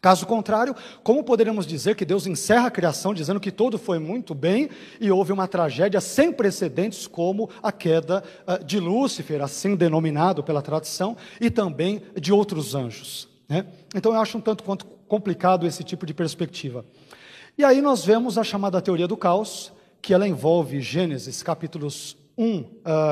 Caso contrário, como poderíamos dizer que Deus encerra a criação dizendo que tudo foi muito bem e houve uma tragédia sem precedentes, como a queda uh, de Lúcifer, assim denominado pela tradição, e também de outros anjos? Né? Então eu acho um tanto quanto complicado esse tipo de perspectiva. E aí nós vemos a chamada teoria do caos, que ela envolve Gênesis capítulos 1, uh,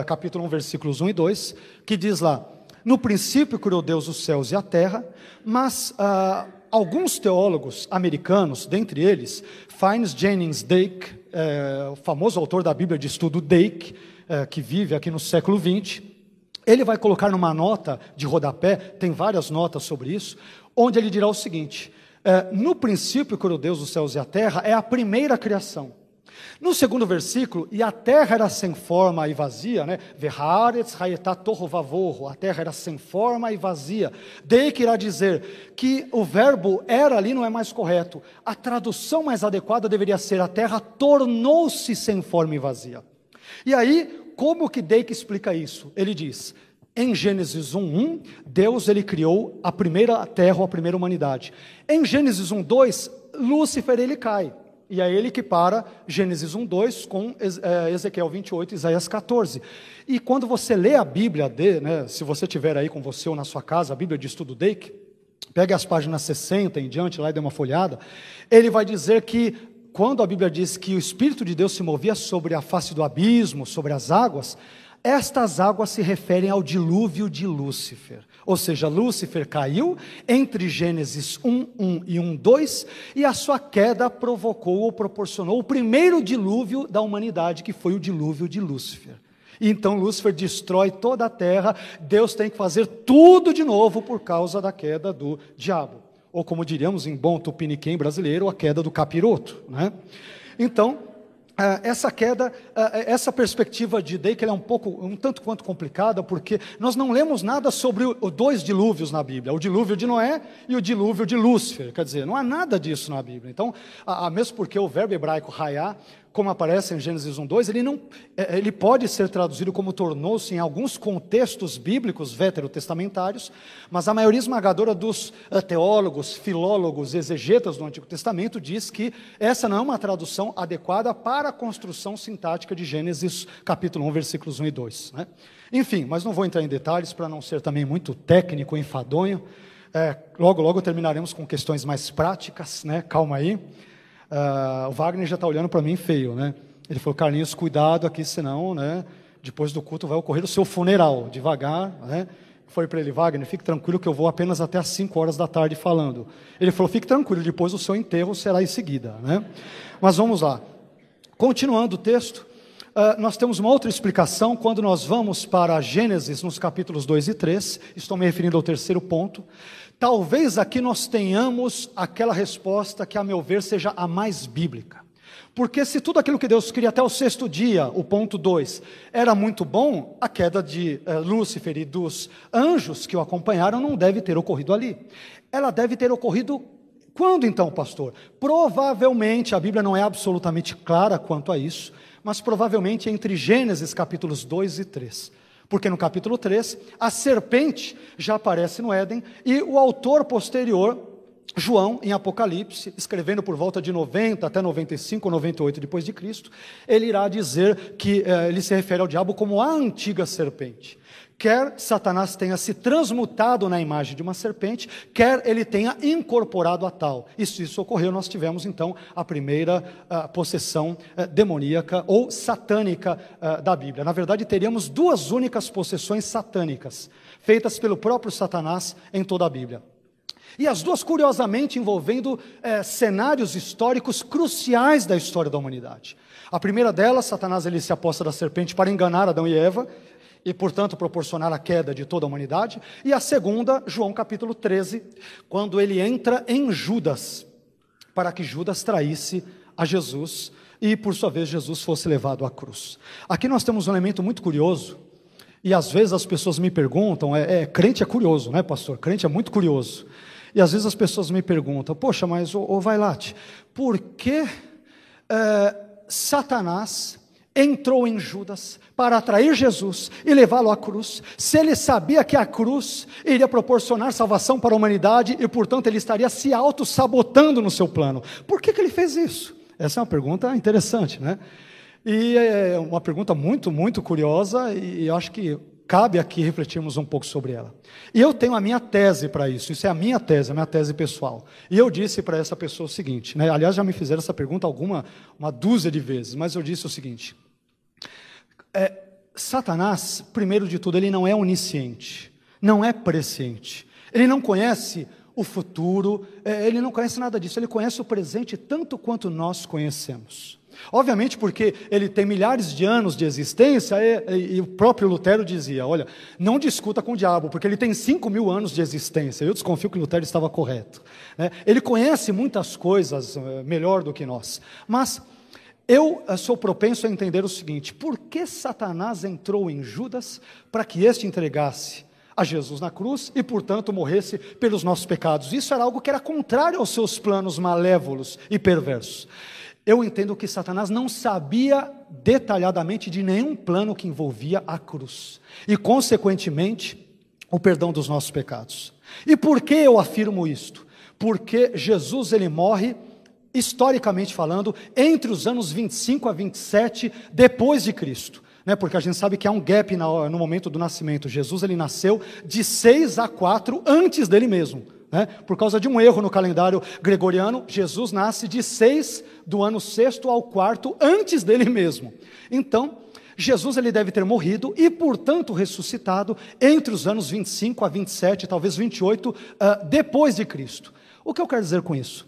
capítulo 1, versículos 1 e 2, que diz lá: No princípio criou Deus os céus e a terra, mas uh, alguns teólogos americanos, dentre eles, Fines Jennings Dake, é, o famoso autor da Bíblia de estudo Dake, é, que vive aqui no século XX, ele vai colocar numa nota de rodapé, tem várias notas sobre isso, onde ele dirá o seguinte: é, no princípio criou Deus os céus e a terra, é a primeira criação. No segundo versículo, e a terra era sem forma e vazia, né? A terra era sem forma e vazia. Daí que irá dizer que o verbo era ali não é mais correto. A tradução mais adequada deveria ser: a terra tornou-se sem forma e vazia. E aí, como que Deik explica isso? Ele diz: em Gênesis 1:1, Deus ele criou a primeira terra, a primeira humanidade. Em Gênesis 1:2, Lúcifer ele cai. E é ele que para Gênesis 1, 2 com é, Ezequiel 28, Isaías 14. E quando você lê a Bíblia, de, né, se você tiver aí com você ou na sua casa, a Bíblia de estudo Dake, pegue as páginas 60 em diante lá e dê uma folhada, ele vai dizer que quando a Bíblia diz que o Espírito de Deus se movia sobre a face do abismo, sobre as águas, estas águas se referem ao dilúvio de Lúcifer. Ou seja, Lúcifer caiu entre Gênesis 1, 1 e 1, 2, e a sua queda provocou ou proporcionou o primeiro dilúvio da humanidade, que foi o dilúvio de Lúcifer. E então Lúcifer destrói toda a terra, Deus tem que fazer tudo de novo por causa da queda do diabo. Ou como diríamos em bom tupiniquim brasileiro, a queda do capiroto. Né? Então, ah, essa queda, ah, essa perspectiva de Dake é um pouco, um tanto quanto complicada, porque nós não lemos nada sobre os dois dilúvios na Bíblia, o dilúvio de Noé e o dilúvio de Lúcifer, quer dizer, não há nada disso na Bíblia. Então, mesmo porque o verbo hebraico raiar como aparece em Gênesis 1:2, ele não é, ele pode ser traduzido como tornou-se em alguns contextos bíblicos veterotestamentários, mas a maioria esmagadora dos eh, teólogos, filólogos, exegetas do Antigo Testamento diz que essa não é uma tradução adequada para a construção sintática de Gênesis capítulo 1, versículos 1 e 2, né? Enfim, mas não vou entrar em detalhes para não ser também muito técnico, enfadonho. É, logo, logo terminaremos com questões mais práticas, né? Calma aí. Uh, o Wagner já está olhando para mim feio, né? Ele falou, Carlinhos, cuidado aqui, senão, né? Depois do culto vai ocorrer o seu funeral, devagar, né? Foi para ele, Wagner, fique tranquilo que eu vou apenas até às 5 horas da tarde falando. Ele falou, fique tranquilo, depois o seu enterro será em seguida, né? Mas vamos lá. Continuando o texto, uh, nós temos uma outra explicação quando nós vamos para Gênesis, nos capítulos 2 e 3, estou me referindo ao terceiro ponto. Talvez aqui nós tenhamos aquela resposta que, a meu ver, seja a mais bíblica. Porque se tudo aquilo que Deus cria até o sexto dia, o ponto 2, era muito bom, a queda de eh, Lúcifer e dos anjos que o acompanharam não deve ter ocorrido ali. Ela deve ter ocorrido quando então, pastor? Provavelmente, a Bíblia não é absolutamente clara quanto a isso, mas provavelmente entre Gênesis capítulos 2 e 3. Porque no capítulo 3, a serpente já aparece no Éden e o autor posterior, João, em Apocalipse, escrevendo por volta de 90 até 95 ou 98 depois de Cristo, ele irá dizer que eh, ele se refere ao diabo como a antiga serpente. Quer Satanás tenha se transmutado na imagem de uma serpente, quer ele tenha incorporado a tal. E se isso ocorreu, nós tivemos então a primeira uh, possessão uh, demoníaca ou satânica uh, da Bíblia. Na verdade, teríamos duas únicas possessões satânicas, feitas pelo próprio Satanás em toda a Bíblia. E as duas, curiosamente, envolvendo eh, cenários históricos cruciais da história da humanidade. A primeira delas, Satanás ele se aposta da serpente para enganar Adão e Eva, e, portanto, proporcionar a queda de toda a humanidade. E a segunda, João capítulo 13, quando ele entra em Judas. para que Judas traísse a Jesus e, por sua vez, Jesus fosse levado à cruz. Aqui nós temos um elemento muito curioso, e às vezes as pessoas me perguntam: é, é crente é curioso, né, pastor? Crente é muito curioso. E às vezes as pessoas me perguntam: poxa, mas, ô, ô Vailate, por que é, Satanás entrou em Judas para atrair Jesus e levá-lo à cruz, se ele sabia que a cruz iria proporcionar salvação para a humanidade e, portanto, ele estaria se auto-sabotando no seu plano. Por que, que ele fez isso? Essa é uma pergunta interessante, né? E é uma pergunta muito, muito curiosa e acho que cabe aqui refletirmos um pouco sobre ela. E eu tenho a minha tese para isso, isso é a minha tese, a minha tese pessoal. E eu disse para essa pessoa o seguinte, né? aliás, já me fizeram essa pergunta alguma, uma dúzia de vezes, mas eu disse o seguinte: é, Satanás, primeiro de tudo, ele não é onisciente, não é presciente, ele não conhece o futuro, é, ele não conhece nada disso, ele conhece o presente tanto quanto nós conhecemos. Obviamente, porque ele tem milhares de anos de existência, e, e, e, o próprio Lutero dizia: olha, não discuta com o diabo, porque ele tem cinco mil anos de existência. Eu desconfio que Lutero estava correto. Né? Ele conhece muitas coisas uh, melhor do que nós. Mas eu uh, sou propenso a entender o seguinte: por que Satanás entrou em Judas para que este entregasse a Jesus na cruz e, portanto, morresse pelos nossos pecados? Isso era algo que era contrário aos seus planos malévolos e perversos. Eu entendo que Satanás não sabia detalhadamente de nenhum plano que envolvia a cruz e, consequentemente, o perdão dos nossos pecados. E por que eu afirmo isto? Porque Jesus ele morre historicamente falando entre os anos 25 a 27 depois de Cristo. Né, porque a gente sabe que há um gap no momento do nascimento. Jesus ele nasceu de 6 a 4 antes dele mesmo. Né? Por causa de um erro no calendário gregoriano, Jesus nasce de seis do ano sexto ao quarto antes dele mesmo. Então, Jesus ele deve ter morrido e, portanto, ressuscitado entre os anos 25 a 27, talvez 28, uh, ah, depois de Cristo. O que eu quero dizer com isso?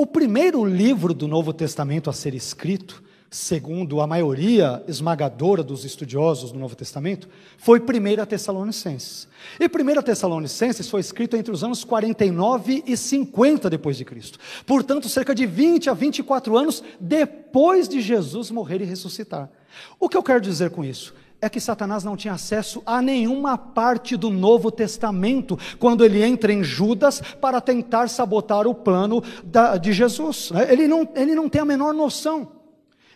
O primeiro livro do Novo Testamento a ser escrito segundo a maioria esmagadora dos estudiosos do Novo Testamento, foi 1 Tessalonicenses. E 1 Tessalonicenses foi escrito entre os anos 49 e 50 depois de Cristo. Portanto, cerca de 20 a 24 anos depois de Jesus morrer e ressuscitar. O que eu quero dizer com isso? É que Satanás não tinha acesso a nenhuma parte do Novo Testamento quando ele entra em Judas para tentar sabotar o plano da, de Jesus. Ele não, ele não tem a menor noção.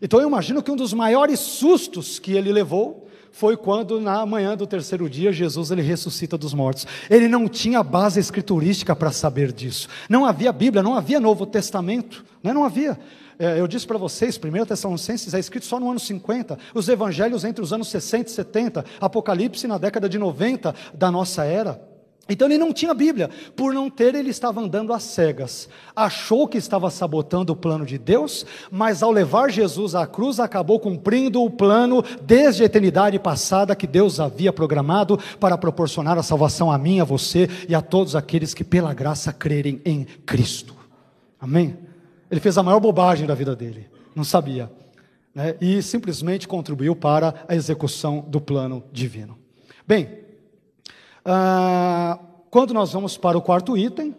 Então eu imagino que um dos maiores sustos que ele levou foi quando na manhã do terceiro dia Jesus ele ressuscita dos mortos. Ele não tinha base escriturística para saber disso. Não havia Bíblia, não havia Novo Testamento, né? não havia. É, eu disse para vocês, 1 Tessalonicenses é escrito só no ano 50, os evangelhos entre os anos 60 e 70, Apocalipse na década de 90 da nossa era. Então ele não tinha Bíblia, por não ter, ele estava andando às cegas. Achou que estava sabotando o plano de Deus, mas ao levar Jesus à cruz, acabou cumprindo o plano desde a eternidade passada que Deus havia programado para proporcionar a salvação a mim, a você e a todos aqueles que pela graça crerem em Cristo. Amém? Ele fez a maior bobagem da vida dele, não sabia, né? e simplesmente contribuiu para a execução do plano divino. Bem, ah, quando nós vamos para o quarto item,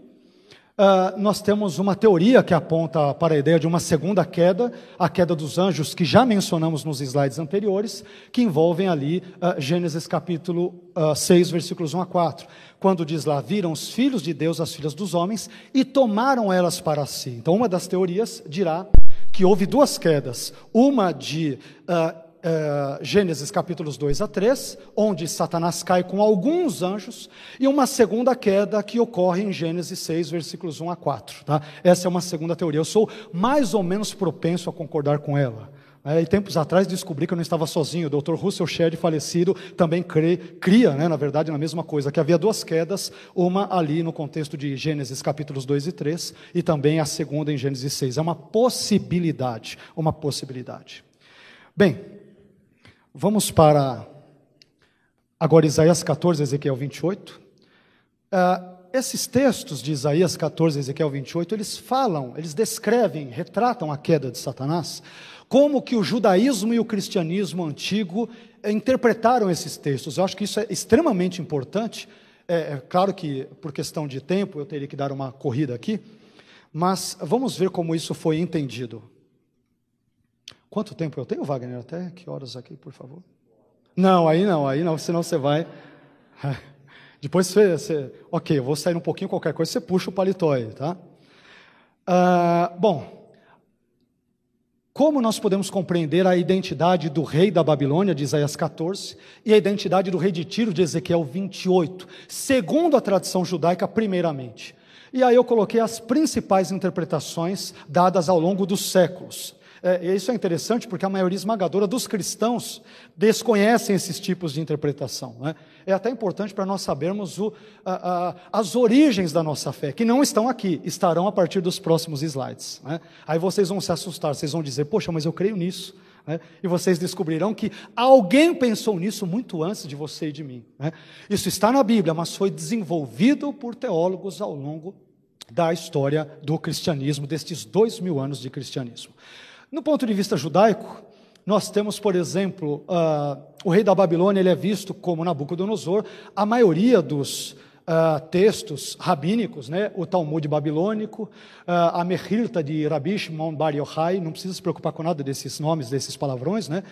ah, nós temos uma teoria que aponta para a ideia de uma segunda queda, a queda dos anjos, que já mencionamos nos slides anteriores, que envolvem ali ah, Gênesis capítulo 6, versículos 1 a 4, quando diz lá: Viram os filhos de Deus as filhas dos homens e tomaram elas para si. Então, uma das teorias dirá que houve duas quedas, uma de uh, é, Gênesis capítulos 2 a 3, onde Satanás cai com alguns anjos, e uma segunda queda que ocorre em Gênesis 6, versículos 1 a 4. Tá? Essa é uma segunda teoria. Eu sou mais ou menos propenso a concordar com ela. É, e tempos atrás descobri que eu não estava sozinho. O Dr. Russell Shedd, falecido, também crê, cria, né, na verdade, na mesma coisa, que havia duas quedas, uma ali no contexto de Gênesis capítulos 2 e 3, e também a segunda em Gênesis 6. É uma possibilidade, uma possibilidade. Bem, Vamos para agora Isaías 14, Ezequiel 28. Uh, ah, esses textos de Isaías 14, Ezequiel 28, eles falam, eles descrevem, retratam a queda de Satanás, como que o judaísmo e o cristianismo antigo interpretaram esses textos. Eu acho que isso é extremamente importante. É, é claro que, por questão de tempo, eu teria que dar uma corrida aqui, Mas vamos ver como isso foi entendido. Quanto tempo eu tenho, Wagner? Até que horas aqui, por favor? Não, aí não, aí não, senão você vai. Depois você, você. Ok, eu vou sair um pouquinho, qualquer coisa, você puxa o paletó aí, tá? Uh, bom, como nós podemos compreender a identidade do rei da Babilônia, de Isaías 14, e a identidade do rei de Tiro, de Ezequiel 28, segundo a tradição judaica, primeiramente? E aí eu coloquei as principais interpretações dadas ao longo dos séculos. É, isso é interessante porque a maioria esmagadora dos cristãos desconhecem esses tipos de interpretação. Né? É até importante para nós sabermos o, a, a, as origens da nossa fé, que não estão aqui, estarão a partir dos próximos slides. Né? Aí vocês vão se assustar, vocês vão dizer, poxa, mas eu creio nisso. Né? E vocês descobrirão que alguém pensou nisso muito antes de você e de mim. Né? Isso está na Bíblia, mas foi desenvolvido por teólogos ao longo da história do cristianismo, destes dois mil anos de cristianismo. No ponto de vista judaico, nós temos, por exemplo, uh, o rei da Babilônia, ele é visto como Nabucodonosor. A maioria dos uh, textos rabínicos, né? o Talmud babilônico, uh, a Mechilta de Rabi Shimon Bar Yochai, não precisa se preocupar com nada desses nomes, desses palavrões, né?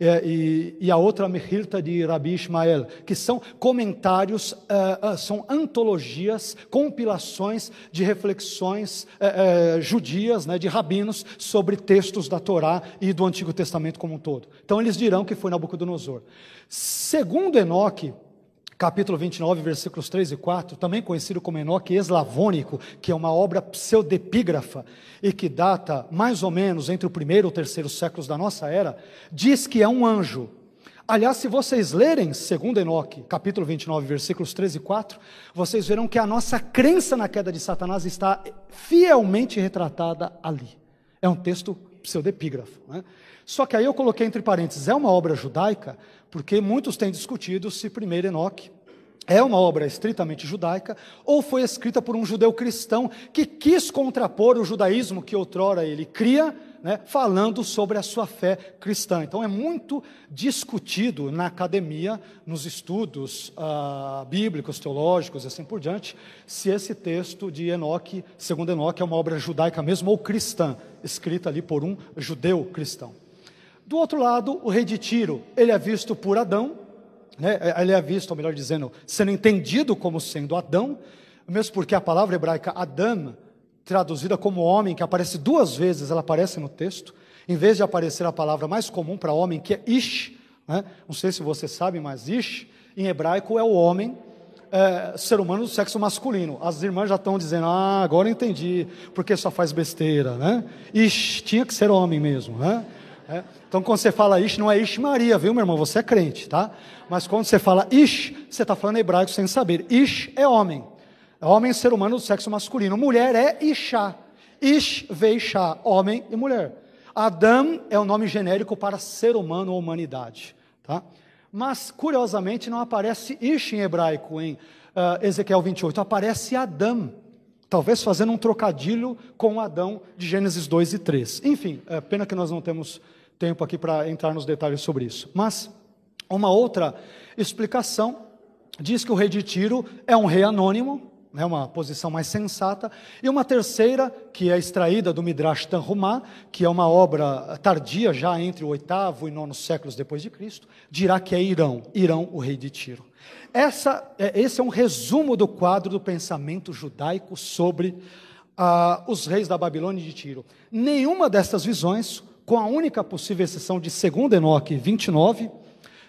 É, e, e, a outra Mechilta de Rabi Ishmael, que são comentários, uh, são antologias, compilações de reflexões judias, né? de rabinos, sobre textos da Torá e do Antigo Testamento como um todo. Então eles dirão que foi Nabucodonosor. Segundo Enoque, capítulo 29, versículos 3 e 4, também conhecido como Enoque Eslavônico, que é uma obra pseudepígrafa e que data mais ou menos entre o primeiro e o terceiro séculos da nossa era, diz que é um anjo. Aliás, se vocês lerem, segundo Enoque, capítulo 29, versículos 3 e 4, vocês verão que a nossa crença na queda de Satanás está fielmente retratada ali. É um texto pseudepígrafo. Né? Só que aí eu coloquei entre parênteses, é uma obra judaica, porque muitos têm discutido se primeiro Enoque é uma obra estritamente judaica ou foi escrita por um judeu cristão que quis contrapor o judaísmo que outrora ele cria, né, falando sobre a sua fé cristã. Então é muito discutido na academia, nos estudos ah, bíblicos, teológicos e assim por diante, se esse texto de Enoque, segundo Enoque, é uma obra judaica mesmo ou cristã, escrita ali por um judeu cristão. Do outro lado, o rei de Tiro, ele é visto por Adão, né? ele é visto, ou melhor dizendo, sendo entendido como sendo Adão, mesmo porque a palavra hebraica Adam, traduzida como homem, que aparece duas vezes, ela aparece no texto, em vez de aparecer a palavra mais comum para homem, que é Ish, né? não sei se você sabe, mas Ish, em hebraico, é o homem, é, ser humano do sexo masculino. As irmãs já estão dizendo, ah, agora entendi, porque só faz besteira, né? Ish, tinha que ser homem mesmo, né? É? Então, quando você fala Ish, não é Ish Maria, viu, meu irmão? Você é crente, tá? Mas quando você fala Ish, você está falando hebraico sem saber. Ish é homem. É homem ser humano do sexo masculino. Mulher é Ishá. Ish veishá, homem e mulher. Adam é o nome genérico para ser humano ou humanidade. Tá? Mas, curiosamente, não aparece Ish em hebraico em uh, Ezequiel 28, aparece Adam. Talvez fazendo um trocadilho com Adão de Gênesis 2 e 3. Enfim, é pena que nós não temos tempo aqui para entrar nos detalhes sobre isso. Mas uma outra explicação diz que o rei de Tiro é um rei anônimo, é uma posição mais sensata, e uma terceira, que é extraída do Midrash Tanhumá, que é uma obra tardia, já entre o oitavo e nono séculos depois de Cristo, dirá que é Irão, Irão, o rei de Tiro. Essa, é, esse é um resumo do quadro do pensamento judaico sobre ah, os reis da Babilônia e de Tiro. Nenhuma dessas visões com a única possível exceção de 2 Enoque 29,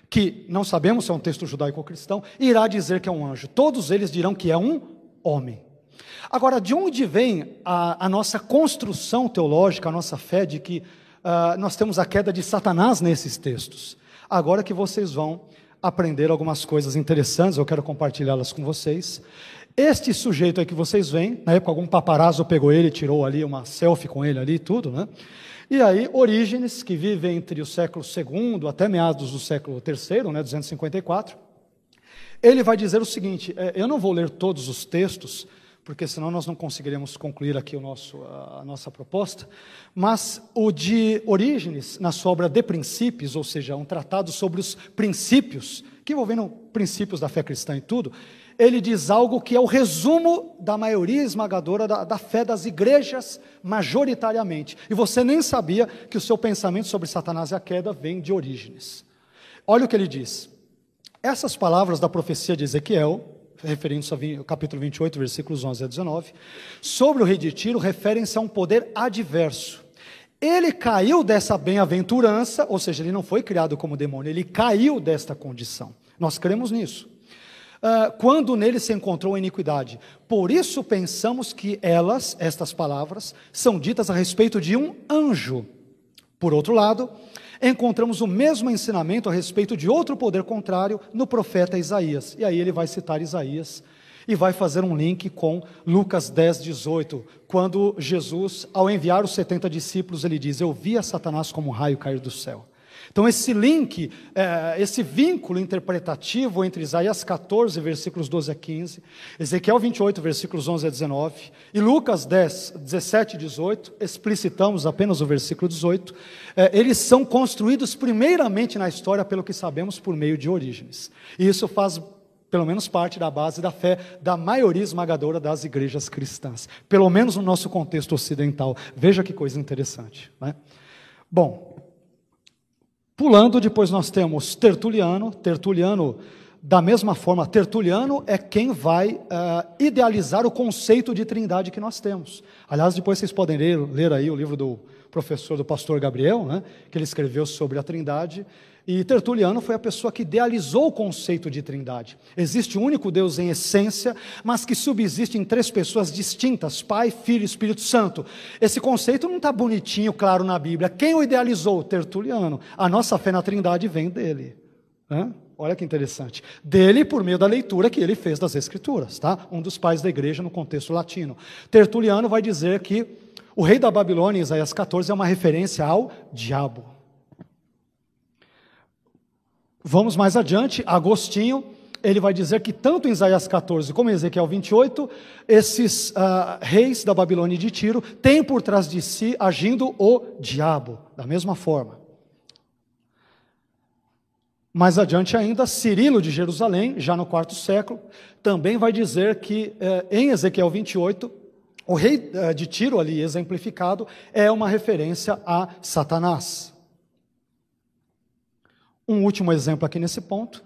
que não sabemos se é um texto judaico ou cristão, irá dizer que é um anjo. Todos eles dirão que é um homem. Agora, de onde vem a, a nossa construção teológica, a nossa fé de que uh, nós temos a queda de Satanás nesses textos? Agora que vocês vão aprender algumas coisas interessantes, eu quero compartilhá-las com vocês. Este sujeito aí que vocês veem, na época algum paparazzo pegou ele, tirou ali uma selfie com ele ali tudo, né? E aí, Orígenes, que vive entre o século II até meados do século III, né, 254, ele vai dizer o seguinte: é, eu não vou ler todos os textos, porque senão nós não conseguiremos concluir aqui o nosso, a nossa proposta, mas o de Orígenes, na sua obra De Princípios, ou seja, um tratado sobre os princípios, que envolvendo princípios da fé cristã e tudo, ele diz algo que é o resumo da maioria esmagadora da, da, fé das igrejas, majoritariamente. E você nem sabia que o seu pensamento sobre Satanás e a queda vem de Orígenes. Olha o que ele diz. Essas palavras da profecia de Ezequiel, referindo-se ao capítulo 28, versículos 11 a 19, sobre o rei de Tiro, referem-se a um poder adverso. Ele caiu dessa bem-aventurança, ou seja, ele não foi criado como demônio, ele caiu desta condição. Nós cremos nisso. Uh, quando nele se encontrou iniquidade. Por isso pensamos que elas, estas palavras, são ditas a respeito de um anjo. Por outro lado, encontramos o mesmo ensinamento a respeito de outro poder contrário no profeta Isaías. E aí ele vai citar Isaías e vai fazer um link com Lucas 10, 18, quando Jesus, ao enviar os 70 discípulos, ele diz: Eu vi a Satanás como um raio cair do céu. Então, esse link, é, esse vínculo interpretativo entre Isaías 14, versículos 12 a 15, Ezequiel 28, versículos 11 a 19, e Lucas 10, 17 e 18, explicitamos apenas o versículo 18, é, eles são construídos primeiramente na história, pelo que sabemos, por meio de origens. E isso faz pelo menos parte da base da fé da maioria esmagadora das igrejas cristãs, pelo menos no nosso contexto ocidental. Veja que coisa interessante. Né? Bom, Pulando, depois nós temos Tertuliano. Tertuliano, da mesma forma, Tertuliano é quem vai uh, idealizar o conceito de trindade que nós temos. Aliás, depois vocês podem ler, ler aí o livro do professor, do pastor Gabriel, né, que ele escreveu sobre a trindade. E Tertuliano foi a pessoa que idealizou o conceito de trindade. Existe um único Deus em essência, mas que subsiste em três pessoas distintas: Pai, Filho e Espírito Santo. Esse conceito não está bonitinho, claro, na Bíblia. Quem o idealizou? Tertuliano. A nossa fé na trindade vem dele. Né? Olha que interessante. Dele por meio da leitura que ele fez das Escrituras, tá? Um dos pais da igreja no contexto latino. Tertuliano vai dizer que o rei da Babilônia, em Isaías 14, é uma referência ao diabo. Vamos mais adiante, Agostinho, ele vai dizer que tanto em Isaías 14 como em Ezequiel 28, esses uh, reis da Babilônia e de Tiro têm por trás de si agindo o diabo, da mesma forma. Mais adiante ainda, Cirilo de Jerusalém, já no quarto século, também vai dizer que eh, em Ezequiel 28, o rei eh, de Tiro ali exemplificado é uma referência a Satanás. Um último exemplo aqui nesse ponto.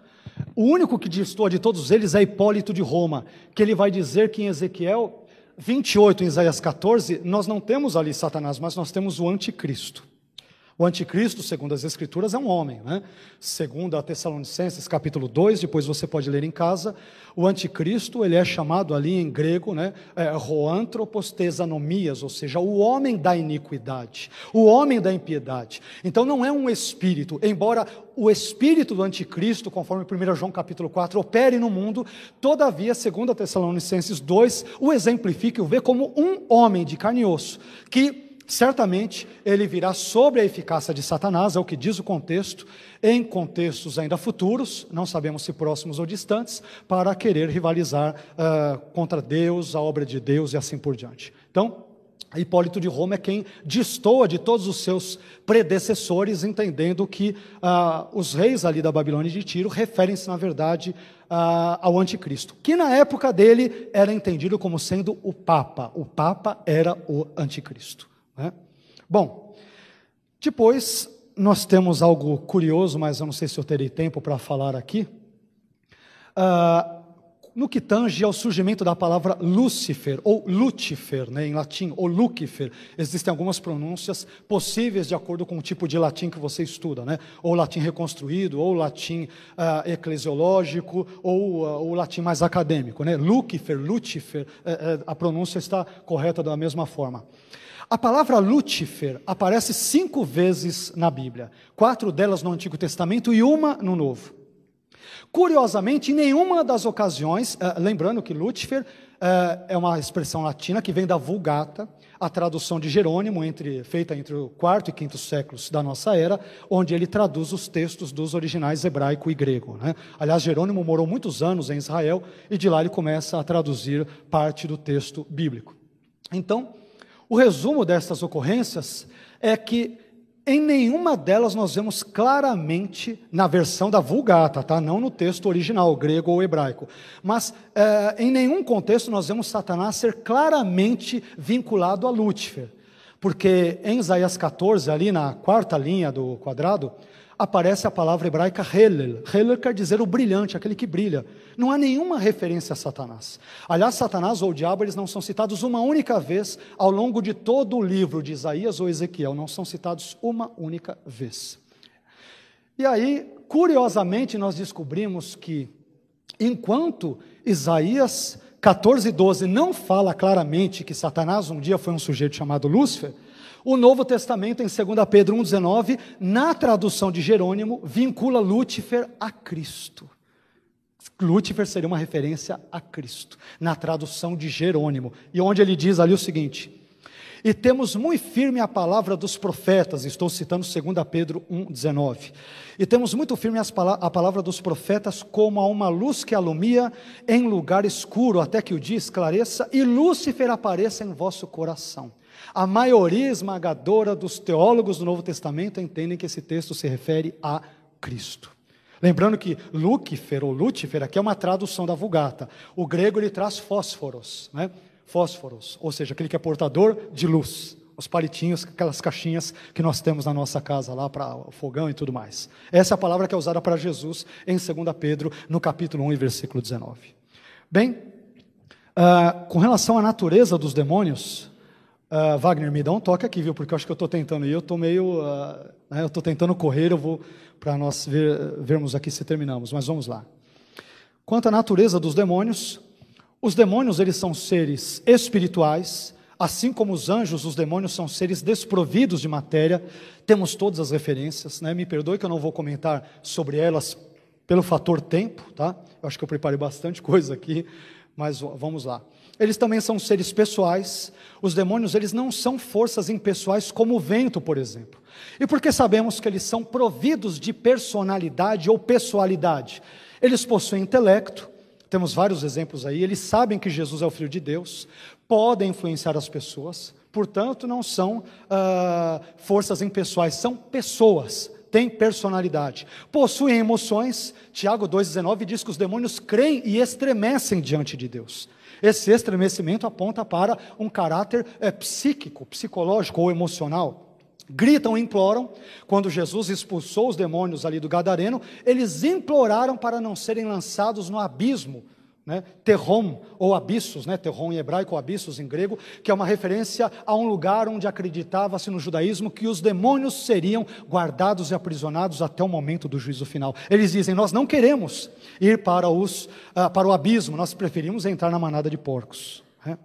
O único que distorce de todos eles é Hipólito de Roma, que ele vai dizer que em Ezequiel 28, em Isaías 14, nós não temos ali Satanás, mas nós temos o anticristo. O anticristo, segundo as escrituras, é um homem, né? Segundo a Tessalonicenses, capítulo 2, depois você pode ler em casa, o anticristo, ele é chamado ali em grego, né? É, ou seja, o homem da iniquidade, o homem da impiedade. Então não é um espírito, embora o espírito do anticristo, conforme 1 João capítulo 4, opere no mundo, todavia, segundo a Tessalonicenses 2, o exemplifica e o vê como um homem de carne e osso, que certamente ele virá sobre a eficácia de Satanás, é o que diz o contexto, em contextos ainda futuros, não sabemos se próximos ou distantes, para querer rivalizar uh, contra Deus, a obra de Deus e assim por diante. Então, Hipólito de Roma é quem destoa de todos os seus predecessores, entendendo que uh, os reis ali da Babilônia de Tiro referem-se, na verdade, uh, ao anticristo, que na época dele era entendido como sendo o Papa. O Papa era o anticristo. Né? Bom, depois nós temos algo curioso, mas eu não sei se eu terei tempo para falar aqui. Uh, no que tange ao surgimento da palavra Lúcifer, ou Lúcifer, né, em latim, ou Lucifer, existem algumas pronúncias possíveis de acordo com o tipo de latim que você estuda, né? ou latim reconstruído, ou latim uh, eclesiológico, ou uh, o latim mais acadêmico. Né? Lucifer, Lucifer, uh, a pronúncia está correta da mesma forma. A palavra Lúcifer aparece cinco vezes na Bíblia, quatro delas no Antigo Testamento e uma no Novo. Curiosamente, em nenhuma das ocasiões, uh, lembrando que Lúcifer uh, é uma expressão latina que vem da Vulgata, a tradução de Jerônimo, entre, feita entre o quarto e quinto séculos da nossa era, onde ele traduz os textos dos originais hebraico e grego. Né? Aliás, Jerônimo morou muitos anos em Israel e de lá ele começa a traduzir parte do texto bíblico. Então, o resumo dessas ocorrências é que Em nenhuma delas nós vemos claramente, na versão da Vulgata, tá? não no texto original, grego ou hebraico, mas é, em nenhum contexto nós vemos Satanás ser claramente vinculado a Lúcifer. Porque em Isaías 14, ali na quarta linha do quadrado, aparece a palavra hebraica Helel. Helel quer dizer o brilhante, aquele que brilha. Não há nenhuma referência a Satanás. Aliás, Satanás ou o diabo, eles não são citados uma única vez ao longo de todo o livro de Isaías ou Ezequiel. Não são citados uma única vez. E aí, curiosamente, nós descobrimos que, enquanto Isaías 14, 12 não fala claramente que Satanás um dia foi um sujeito chamado Lúcifer, o Novo Testamento, em 2 Pedro 1,19, na tradução de Jerônimo, vincula Lúcifer a Cristo. Lúcifer seria uma referência a Cristo, na tradução de Jerônimo, e onde ele diz ali o seguinte: E temos muito firme a palavra dos profetas, estou citando 2 Pedro 1,19. E temos muito firme a palavra dos profetas como a uma luz que alumia em lugar escuro, até que o dia esclareça e Lúcifer apareça em vosso coração. A maioria esmagadora dos teólogos do Novo Testamento entendem que esse texto se refere a Cristo. Lembrando que Lúcifer ou Lúcifer aqui é uma tradução da Vulgata. O grego ele traz fósforos, né? Fósforos, ou seja, aquele que é portador de luz. Os palitinhos, aquelas caixinhas que nós temos na nossa casa lá para o fogão e tudo mais. Essa é a palavra que é usada para Jesus em 2 Pedro, no capítulo 1 e versículo 19. Bem, uh, com relação à natureza dos demônios, Uh, Wagner, me dá um toque aqui, viu? Porque eu acho que eu estou tentando ir, eu estou meio. Uh, né, eu estou tentando correr, eu vou para nós ver, vermos aqui se terminamos, mas vamos lá. Quanto à natureza dos demônios, os demônios eles são seres espirituais, assim como os anjos, os demônios são seres desprovidos de matéria. Temos todas as referências, né? Me perdoe que eu não vou comentar sobre elas pelo fator tempo, tá? Eu acho que eu preparei bastante coisa aqui, mas vamos lá. Eles também são seres pessoais. Os demônios, eles não são forças impessoais como o vento, por exemplo. E porque sabemos que eles são providos de personalidade ou pessoalidade. Eles possuem intelecto, temos vários exemplos aí, eles sabem que Jesus é o Filho de Deus, podem influenciar as pessoas, portanto, não são uh, forças impessoais, são pessoas, têm personalidade, possuem emoções. Tiago 2,19 diz que os demônios creem e estremecem diante de Deus. Esse estremecimento aponta para um caráter é, psíquico, psicológico ou emocional. Gritam e imploram. Quando Jesus expulsou os demônios ali do Gadareno, eles imploraram para não serem lançados no abismo né? Terrom, ou abissos, né? Terrom em hebraico, ou abissos em grego, que é uma referência a um lugar onde acreditava-se no judaísmo que os demônios seriam guardados e aprisionados até o momento do juízo final. Eles dizem: Nós não queremos ir para, os, uh, para o abismo, nós preferimos entrar na manada de porcos. Né?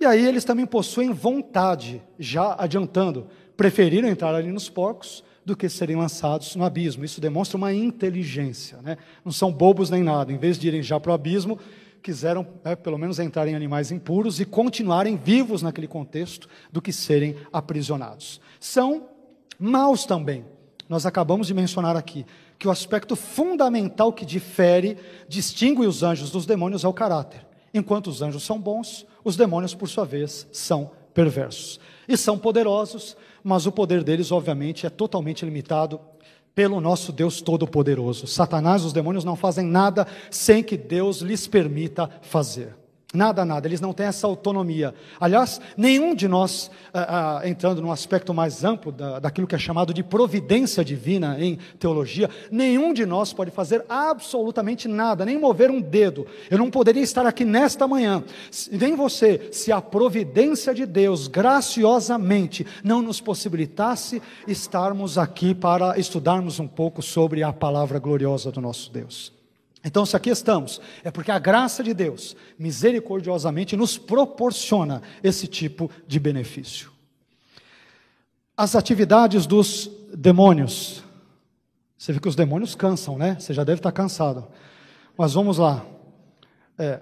E aí eles também possuem vontade, já adiantando, preferiram entrar ali nos porcos do que serem lançados no abismo. Isso demonstra uma inteligência, né? não são bobos nem nada. Em vez de irem já para o abismo, quiseram né, pelo menos entrar em animais impuros e continuarem vivos naquele contexto do que serem aprisionados. São maus também. Nós acabamos de mencionar aqui que o aspecto fundamental que difere, distingue os anjos dos demônios é o caráter. Enquanto os anjos são bons, os demônios, por sua vez, são perversos. E são poderosos, mas o poder deles, obviamente, é totalmente limitado pelo nosso Deus Todo-Poderoso. Satanás, os demônios não fazem nada sem que Deus lhes permita fazer. Nada, nada, eles não têm essa autonomia. Aliás, nenhum de nós, ah, ah, entrando num aspecto mais amplo da, daquilo que é chamado de providência divina em teologia, nenhum de nós pode fazer absolutamente nada, nem mover um dedo. Eu não poderia estar aqui nesta manhã, nem você, se a providência de Deus graciosamente não nos possibilitasse estarmos aqui para estudarmos um pouco sobre a palavra gloriosa do nosso Deus. Então, se aqui estamos, é porque a graça de Deus, misericordiosamente, nos proporciona esse tipo de benefício. As atividades dos demônios. Você vê que os demônios cansam, né? Você já deve estar cansado. Mas vamos lá. É,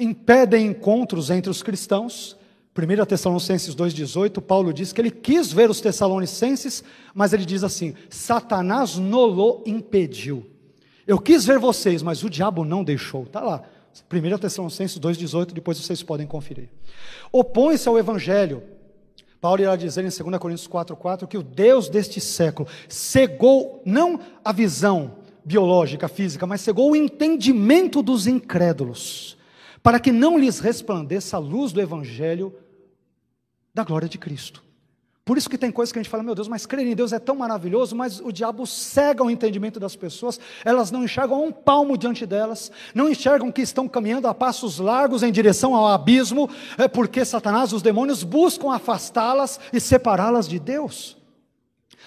impedem encontros entre os cristãos. 1 Tessalonicenses 2,18, Paulo diz que ele quis ver os Tessalonicenses, mas ele diz assim: Satanás nolo impediu. Eu quis ver vocês, mas o diabo não deixou. Está lá. 1 Tessalonicenses 2,18, depois vocês podem conferir. Opõe-se ao Evangelho, Paulo irá dizer em 2 Coríntios 4,4 que o Deus deste século cegou não a visão biológica, física, mas cegou o entendimento dos incrédulos, para que não lhes resplandeça a luz do Evangelho da glória de Cristo. Por isso que tem coisas que a gente fala, meu Deus, mas crer em Deus é tão maravilhoso, mas o diabo cega o entendimento das pessoas, elas não enxergam um palmo diante delas, não enxergam que estão caminhando a passos largos em direção ao abismo, é porque Satanás, os demônios, buscam afastá-las e separá-las de Deus.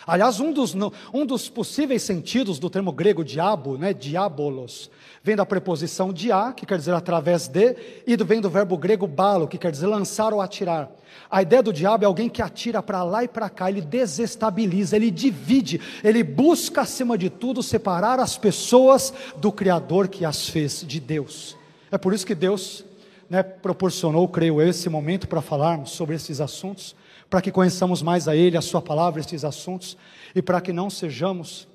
Aliás, um dos, um dos possíveis sentidos do termo grego diabo, né, diabolos, vem da preposição dia, que quer dizer através de, e vem do verbo grego balo, que quer dizer lançar ou atirar. A ideia do diabo é alguém que atira para lá e para cá, ele desestabiliza, ele divide, ele busca, acima de tudo, separar as pessoas do Criador que as fez, de Deus. É por isso que Deus né, proporcionou, creio eu, esse momento para falarmos sobre esses assuntos para que conheçamos mais a Ele, a Sua palavra, estes assuntos, e para que não sejamos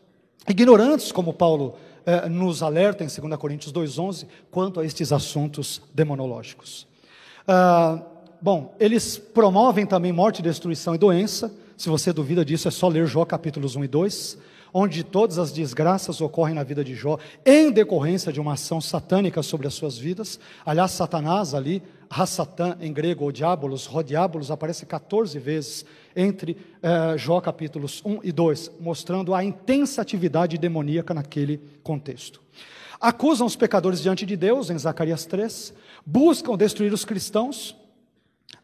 ignorantes, como Paulo eh, nos alerta em 2 Coríntios 2,11, quanto a estes assuntos demonológicos. Ah, bom, eles promovem também morte, destruição e doença. Se você duvida disso, é só ler Jó capítulos 1 e 2 onde todas as desgraças ocorrem na vida de Jó, em decorrência de uma ação satânica sobre as suas vidas. Aliás, Satanás ali, Hassatan em grego, ou diabolos, rodiabolos, aparece 14 vezes entre eh, Jó capítulos 1 e 2, mostrando a intensa atividade demoníaca naquele contexto. Acusam os pecadores diante de Deus, em Zacarias 3, buscam destruir os cristãos.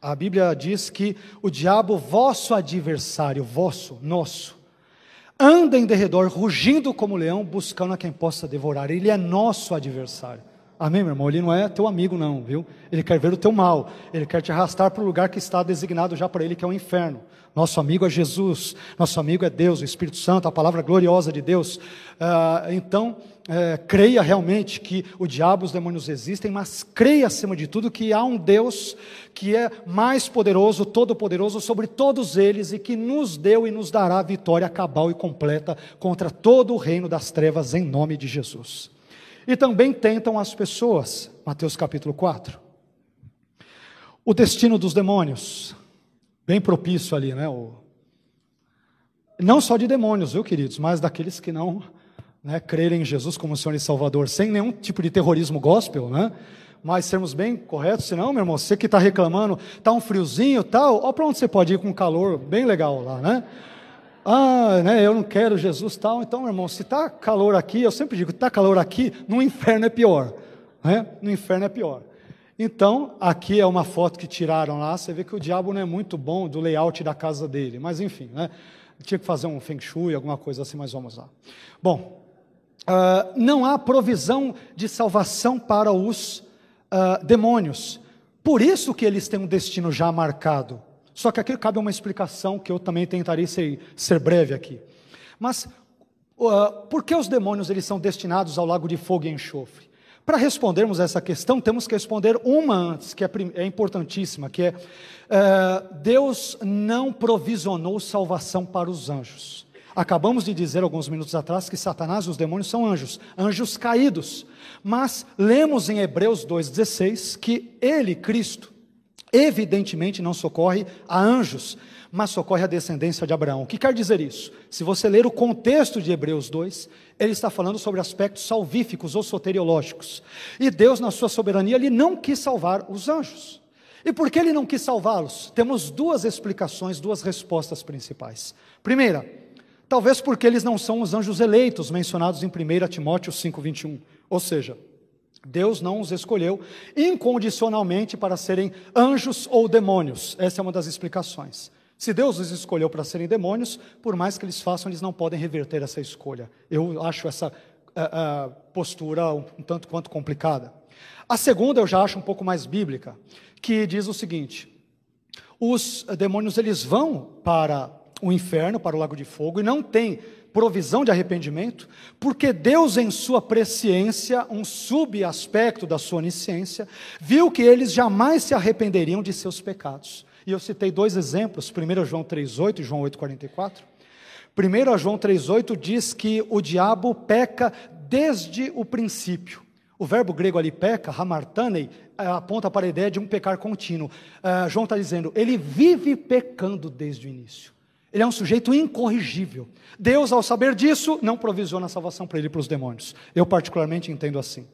A Bíblia diz que o diabo, vosso adversário, vosso, nosso, anda em derredor, rugindo como leão, buscando a quem possa devorar. Ele é nosso adversário. Amém, meu irmão? Ele não é teu amigo, não, viu? Ele quer ver o teu mal. Ele quer te arrastar para o lugar que está designado já para ele, que é o inferno. Nosso amigo é Jesus, nosso amigo é Deus, o Espírito Santo, a palavra gloriosa de Deus. Ah, então, é, creia realmente que o diabo e os demônios existem, mas creia acima de tudo que há um Deus que é mais poderoso, todo-poderoso sobre todos eles e que nos deu e nos dará vitória cabal e completa contra todo o reino das trevas em nome de Jesus. E também tentam as pessoas, Mateus capítulo 4. O destino dos demônios, bem propício ali, né? O... Não só de demônios, viu, queridos, mas daqueles que não né, crerem em Jesus como Senhor e Salvador, sem nenhum tipo de terrorismo gospel, né? Mas sermos bem corretos, senão, meu irmão, você que está reclamando, está um friozinho tal, olha para onde você pode ir com calor bem legal lá, né? Ah, né, eu não quero Jesus tal, então, irmão, se está calor aqui, eu sempre digo, está calor aqui, no inferno é pior, né? No inferno é pior. Então, aqui é uma foto que tiraram lá, você vê que o diabo não é muito bom do layout da casa dele, mas enfim, né? Tinha que fazer um feng shui, alguma coisa assim, mas vamos lá. Bom, uh, não há provisão de salvação para os uh, demônios. Por isso que eles têm um destino já marcado. Só que aqui cabe uma explicação que eu também tentarei ser, ser breve aqui. Mas uh, por que os demônios eles são destinados ao lago de fogo e enxofre? Para respondermos essa questão, temos que responder uma antes, que é, é importantíssima, que é uh, Deus não provisionou salvação para os anjos. Acabamos de dizer alguns minutos atrás que Satanás e os demônios são anjos, anjos caídos. Mas lemos em Hebreus 2,16 que ele, Cristo, evidentemente não socorre a anjos, mas socorre a descendência de Abraão. O que quer dizer isso? Se você ler o contexto de Hebreus 2, ele está falando sobre aspectos salvíficos ou soteriológicos. E Deus, na sua soberania, ele não quis salvar os anjos. E por que ele não quis salvá-los? Temos duas explicações, duas respostas principais. Primeira, Talvez porque eles não são os anjos eleitos mencionados em 1 Timóteo 5,21. Ou seja, Deus não os escolheu incondicionalmente para serem anjos ou demônios. Essa é uma das explicações. Se Deus os escolheu para serem demônios, por mais que eles façam, eles não podem reverter essa escolha. Eu acho essa uh, uh, postura um, um tanto quanto complicada. A segunda eu já acho um pouco mais bíblica, que diz o seguinte: os demônios eles vão para o inferno, para o lago de fogo, e não tem provisão de arrependimento, porque Deus, em sua presciência, um subaspecto da sua onisciência, viu que eles jamais se arrependeriam de seus pecados. E eu citei dois exemplos, 1 João 3,8 e João 8,44. 1 João 3,8 diz que o diabo peca desde o princípio. O verbo grego ali, peca, hamartanei, eh, aponta para a ideia de um pecar contínuo. Uh, João está dizendo, ele vive pecando desde o início. Ele é um sujeito incorrigível. Deus, ao saber disso, não provisiona a salvação para ele e para os demônios. Eu, particularmente, entendo assim.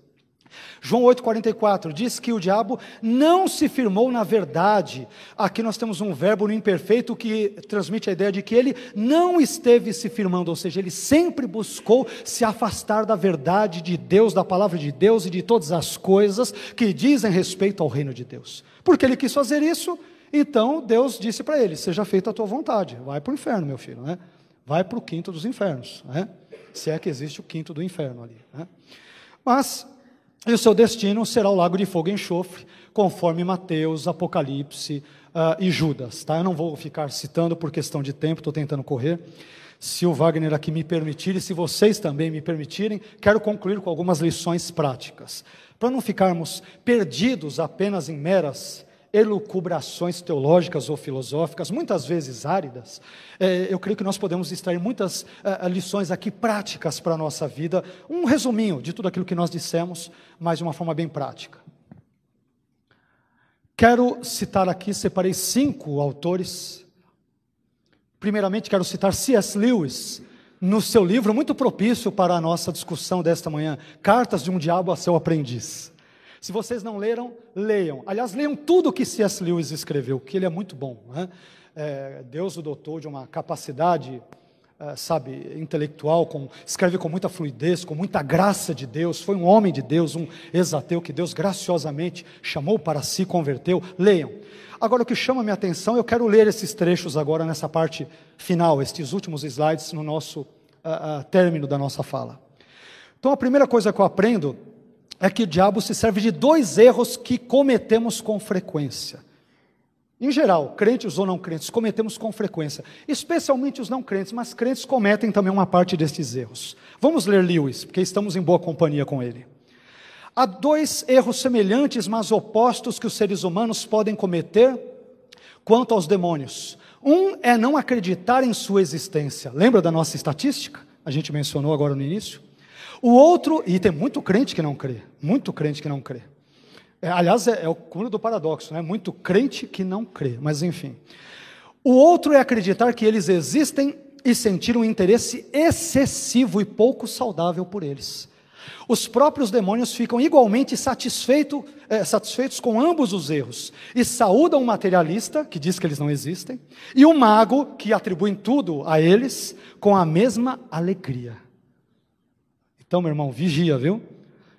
João 8,44 diz que o diabo não se firmou na verdade. Aqui nós temos um verbo no imperfeito que transmite a ideia de que ele não esteve se firmando, ou seja, ele sempre buscou se afastar da verdade de Deus, da palavra de Deus e de todas as coisas que dizem respeito ao reino de Deus. Porque ele quis fazer isso, então Deus disse para ele: Seja feita a tua vontade, vai para o inferno, meu filho, né? vai para o quinto dos infernos, né? se é que existe o quinto do inferno ali. Né? Mas e o seu destino será o lago de fogo e enxofre, conforme Mateus, Apocalipse uh, e Judas. Tá? Eu não vou ficar citando por questão de tempo, estou tentando correr. Se o Wagner aqui me permitir, e se vocês também me permitirem, quero concluir com algumas lições práticas. Para não ficarmos perdidos apenas em meras elucubrações teológicas ou filosóficas, muitas vezes áridas, é, eu creio que nós podemos extrair muitas é, lições aqui práticas para a nossa vida. Um resuminho de tudo aquilo que nós dissemos, mas de uma forma bem prática. Quero citar aqui, separei cinco autores. Primeiramente, quero citar C.S. Lewis, no seu livro muito propício para a nossa discussão desta manhã, Cartas de um Diabo a seu Aprendiz. Se vocês não leram, leiam. Aliás, leiam tudo que C.S. Lewis escreveu, que ele é muito bom. Né? É, Deus o dotou de uma capacidade, é, sabe, intelectual, com, escreve com muita fluidez, com muita graça de Deus. Foi um homem de Deus, um exateu que Deus graciosamente chamou para si, converteu. Leiam. Agora, o que chama minha atenção, eu quero ler esses trechos agora nessa parte final, estes últimos slides no nosso uh, uh, término da nossa fala. Então, a primeira coisa que eu aprendo é que o diabo se serve de dois erros que cometemos com frequência. Em geral, crentes ou não crentes, cometemos com frequência, especialmente os não crentes, mas crentes cometem também uma parte destes erros. Vamos ler Lewis, porque estamos em boa companhia com ele. Há dois erros semelhantes, mas opostos, que os seres humanos podem cometer quanto aos demônios. Um é não acreditar em sua existência. Lembra da nossa estatística? A gente mencionou agora no início. O outro, e tem muito crente que não crê, muito crente que não crê. É, aliás, é, é o cúmulo do paradoxo, né? Muito crente que não crê, mas enfim. O outro é acreditar que eles existem e sentir um interesse excessivo e pouco saudável por eles. Os próprios demônios ficam igualmente satisfeito, é, satisfeitos com ambos os erros e saúdam o materialista, que diz que eles não existem, e o mago, que atribui tudo a eles, com a mesma alegria. Então, meu irmão, vigia, viu?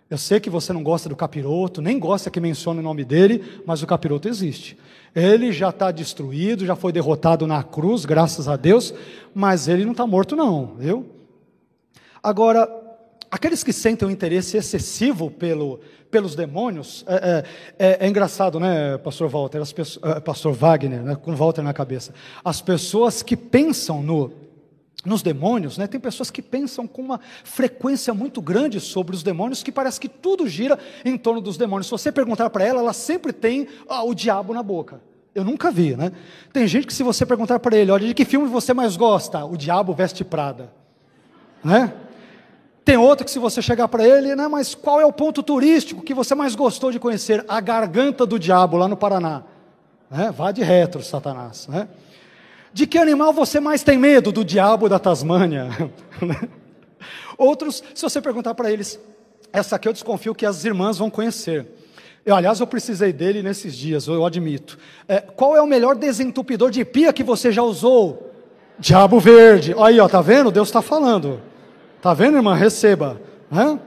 Eu sei que você não gosta do capiroto, nem gosta que mencione o nome dele, mas o capiroto existe. Ele já está destruído, já foi derrotado na cruz, graças a Deus, mas ele não está morto, não, viu? Agora, aqueles que sentem um interesse excessivo pelo, pelos demônios, é, é, é, é engraçado, né, Pastor Walter, é, Pastor Wagner, né, com Walter na cabeça. As pessoas que pensam no nos demônios, né, tem pessoas que pensam com uma frequência muito grande sobre os demônios, que parece que tudo gira em torno dos demônios. Se você perguntar para ela, ela sempre tem o diabo na boca. Eu nunca vi, né? Tem gente que se você perguntar para ele, olha, de que filme você mais gosta? O Diabo Veste Prada. Né? Tem outro que se você chegar para ele, né, mas qual é o ponto turístico que você mais gostou de conhecer? A Garganta do Diabo, lá no Paraná. Né? Vá de retro, Satanás. Né? De que animal você mais tem medo? Do diabo da Tasmânia. Outros, se você perguntar para eles, essa aqui eu desconfio que as irmãs vão conhecer. Eu, aliás, eu precisei dele nesses dias, eu admito. É, qual é o melhor desentupidor de pia que você já usou? Diabo verde. Aí, ó, tá vendo? Deus está falando. Tá vendo, irmã? Receba. Hã?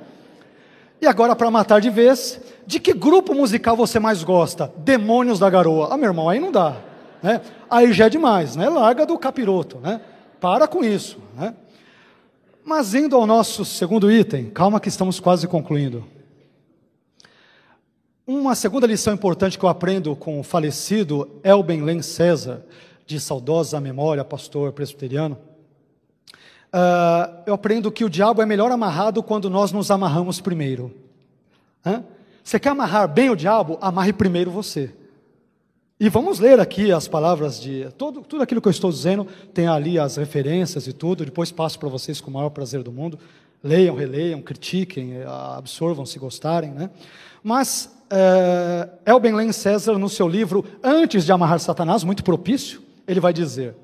E agora, para matar de vez, de que grupo musical você mais gosta? Demônios da Garoa. Ah, meu irmão, aí não dá né? aí já é demais, né? larga do capiroto, né? para com isso. Né? Mas indo ao nosso segundo item, calma que estamos quase concluindo. Uma segunda lição importante que eu aprendo com o falecido Elben Len César, de saudosa memória, pastor presbiteriano, uh, eu aprendo que o diabo é melhor amarrado quando nós nos amarramos primeiro. Hã? Você quer amarrar bem o diabo? Amarre primeiro você. E vamos ler aqui as palavras de. Todo, tudo aquilo que eu estou dizendo, tem ali as referências e tudo, depois passo para vocês com o maior prazer do mundo. Leiam, releiam, critiquem, absorvam se gostarem, né? Mas é, Elben Len César, no seu livro Antes de Amarrar Satanás, muito propício, ele vai dizer: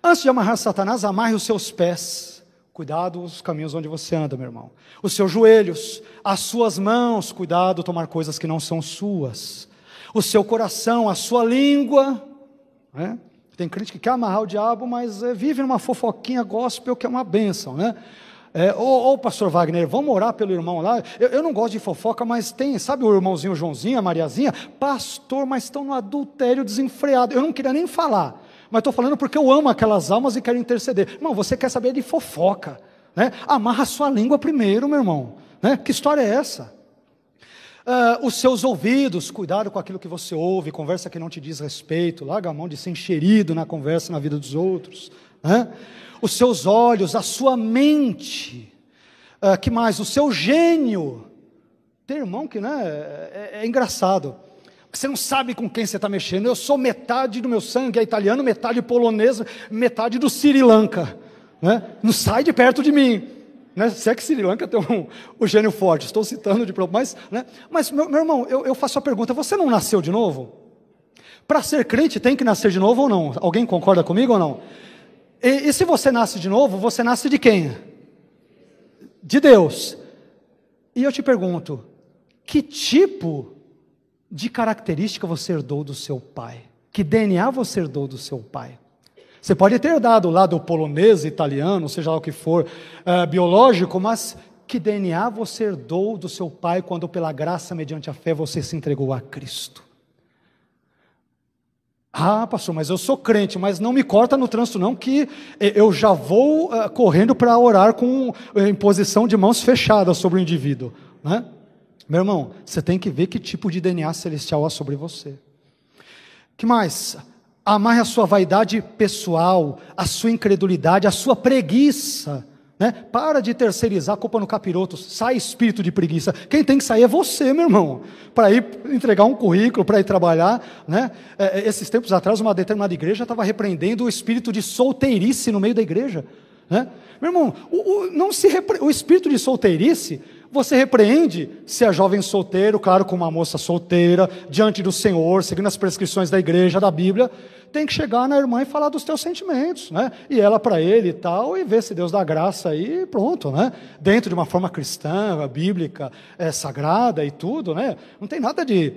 Antes de amarrar Satanás, amarre os seus pés. Cuidado os caminhos onde você anda, meu irmão. Os seus joelhos, as suas mãos, cuidado tomar coisas que não são suas. O seu coração, a sua língua. Né? Tem crente que quer amarrar o diabo, mas é, vive numa fofoquinha gospel que é uma bênção, né? É, ô, ô, pastor Wagner, vamos orar pelo irmão lá. Eu, eu, não gosto de fofoca, mas tem, sabe o irmãozinho Joãozinho, a Mariazinha? Pastor, mas estão no adultério desenfreado. Eu não queria nem falar, mas estou falando porque eu amo aquelas almas e quero interceder. Irmão, você quer saber de fofoca, né? Amarra a sua língua primeiro, meu irmão. Né? Que história é essa? Uh, os seus ouvidos, cuidado com aquilo que você ouve, conversa que não te diz respeito, larga a mão de ser encherido na conversa na vida dos outros. Né? os seus olhos, a sua mente, uh, que mais? O seu gênio. Tem irmão que né, é, é, é engraçado. Você não sabe com quem você está mexendo. Eu sou metade do meu sangue é italiano, metade polonês, metade do Sri Lanka. Né? Não sai de perto de mim. Né? Se é que Sri Lanka tem um, um gênio forte, estou citando de mas, né? mas meu, meu irmão, eu, eu faço a pergunta: você não nasceu de novo? Para ser crente tem que nascer de novo ou não? Alguém concorda comigo ou não? E, e se você nasce de novo, você nasce de quem? De Deus. E eu te pergunto: que tipo de característica você herdou do seu pai? Que DNA você herdou do seu pai? Você pode ter dado lá do polonês, italiano, seja lá o que for, uh, biológico, mas que DNA você herdou do seu pai quando, pela graça, mediante a fé, você se entregou a Cristo? Ah, pastor, mas eu sou crente, mas não me corta no trânsito, não, que eu já vou uh, correndo para orar com imposição de mãos fechadas sobre o indivíduo. Né? Meu irmão, você tem que ver que tipo de DNA celestial há sobre você. que mais? Amarre a sua vaidade pessoal, a sua incredulidade, a sua preguiça né? Para de terceirizar a culpa no capiroto, sai espírito de preguiça. Quem tem que sair é você, meu irmão, para ir entregar um currículo, para ir trabalhar. Né? É, é, esses tempos atrás, uma determinada igreja estava repreendendo o espírito de solteirice no meio da igreja. Né? Meu irmão, o, o, não se repre... o espírito de solteirice você repreende se é jovem solteiro, claro, com uma moça solteira, diante do Senhor, seguindo as prescrições da igreja, da Bíblia tem que chegar na irmã e falar dos teus sentimentos, né? E ela para ele e tal, e ver se Deus dá graça aí, pronto, né? Dentro de uma forma cristã, bíblica, é, sagrada e tudo, né? Não tem nada de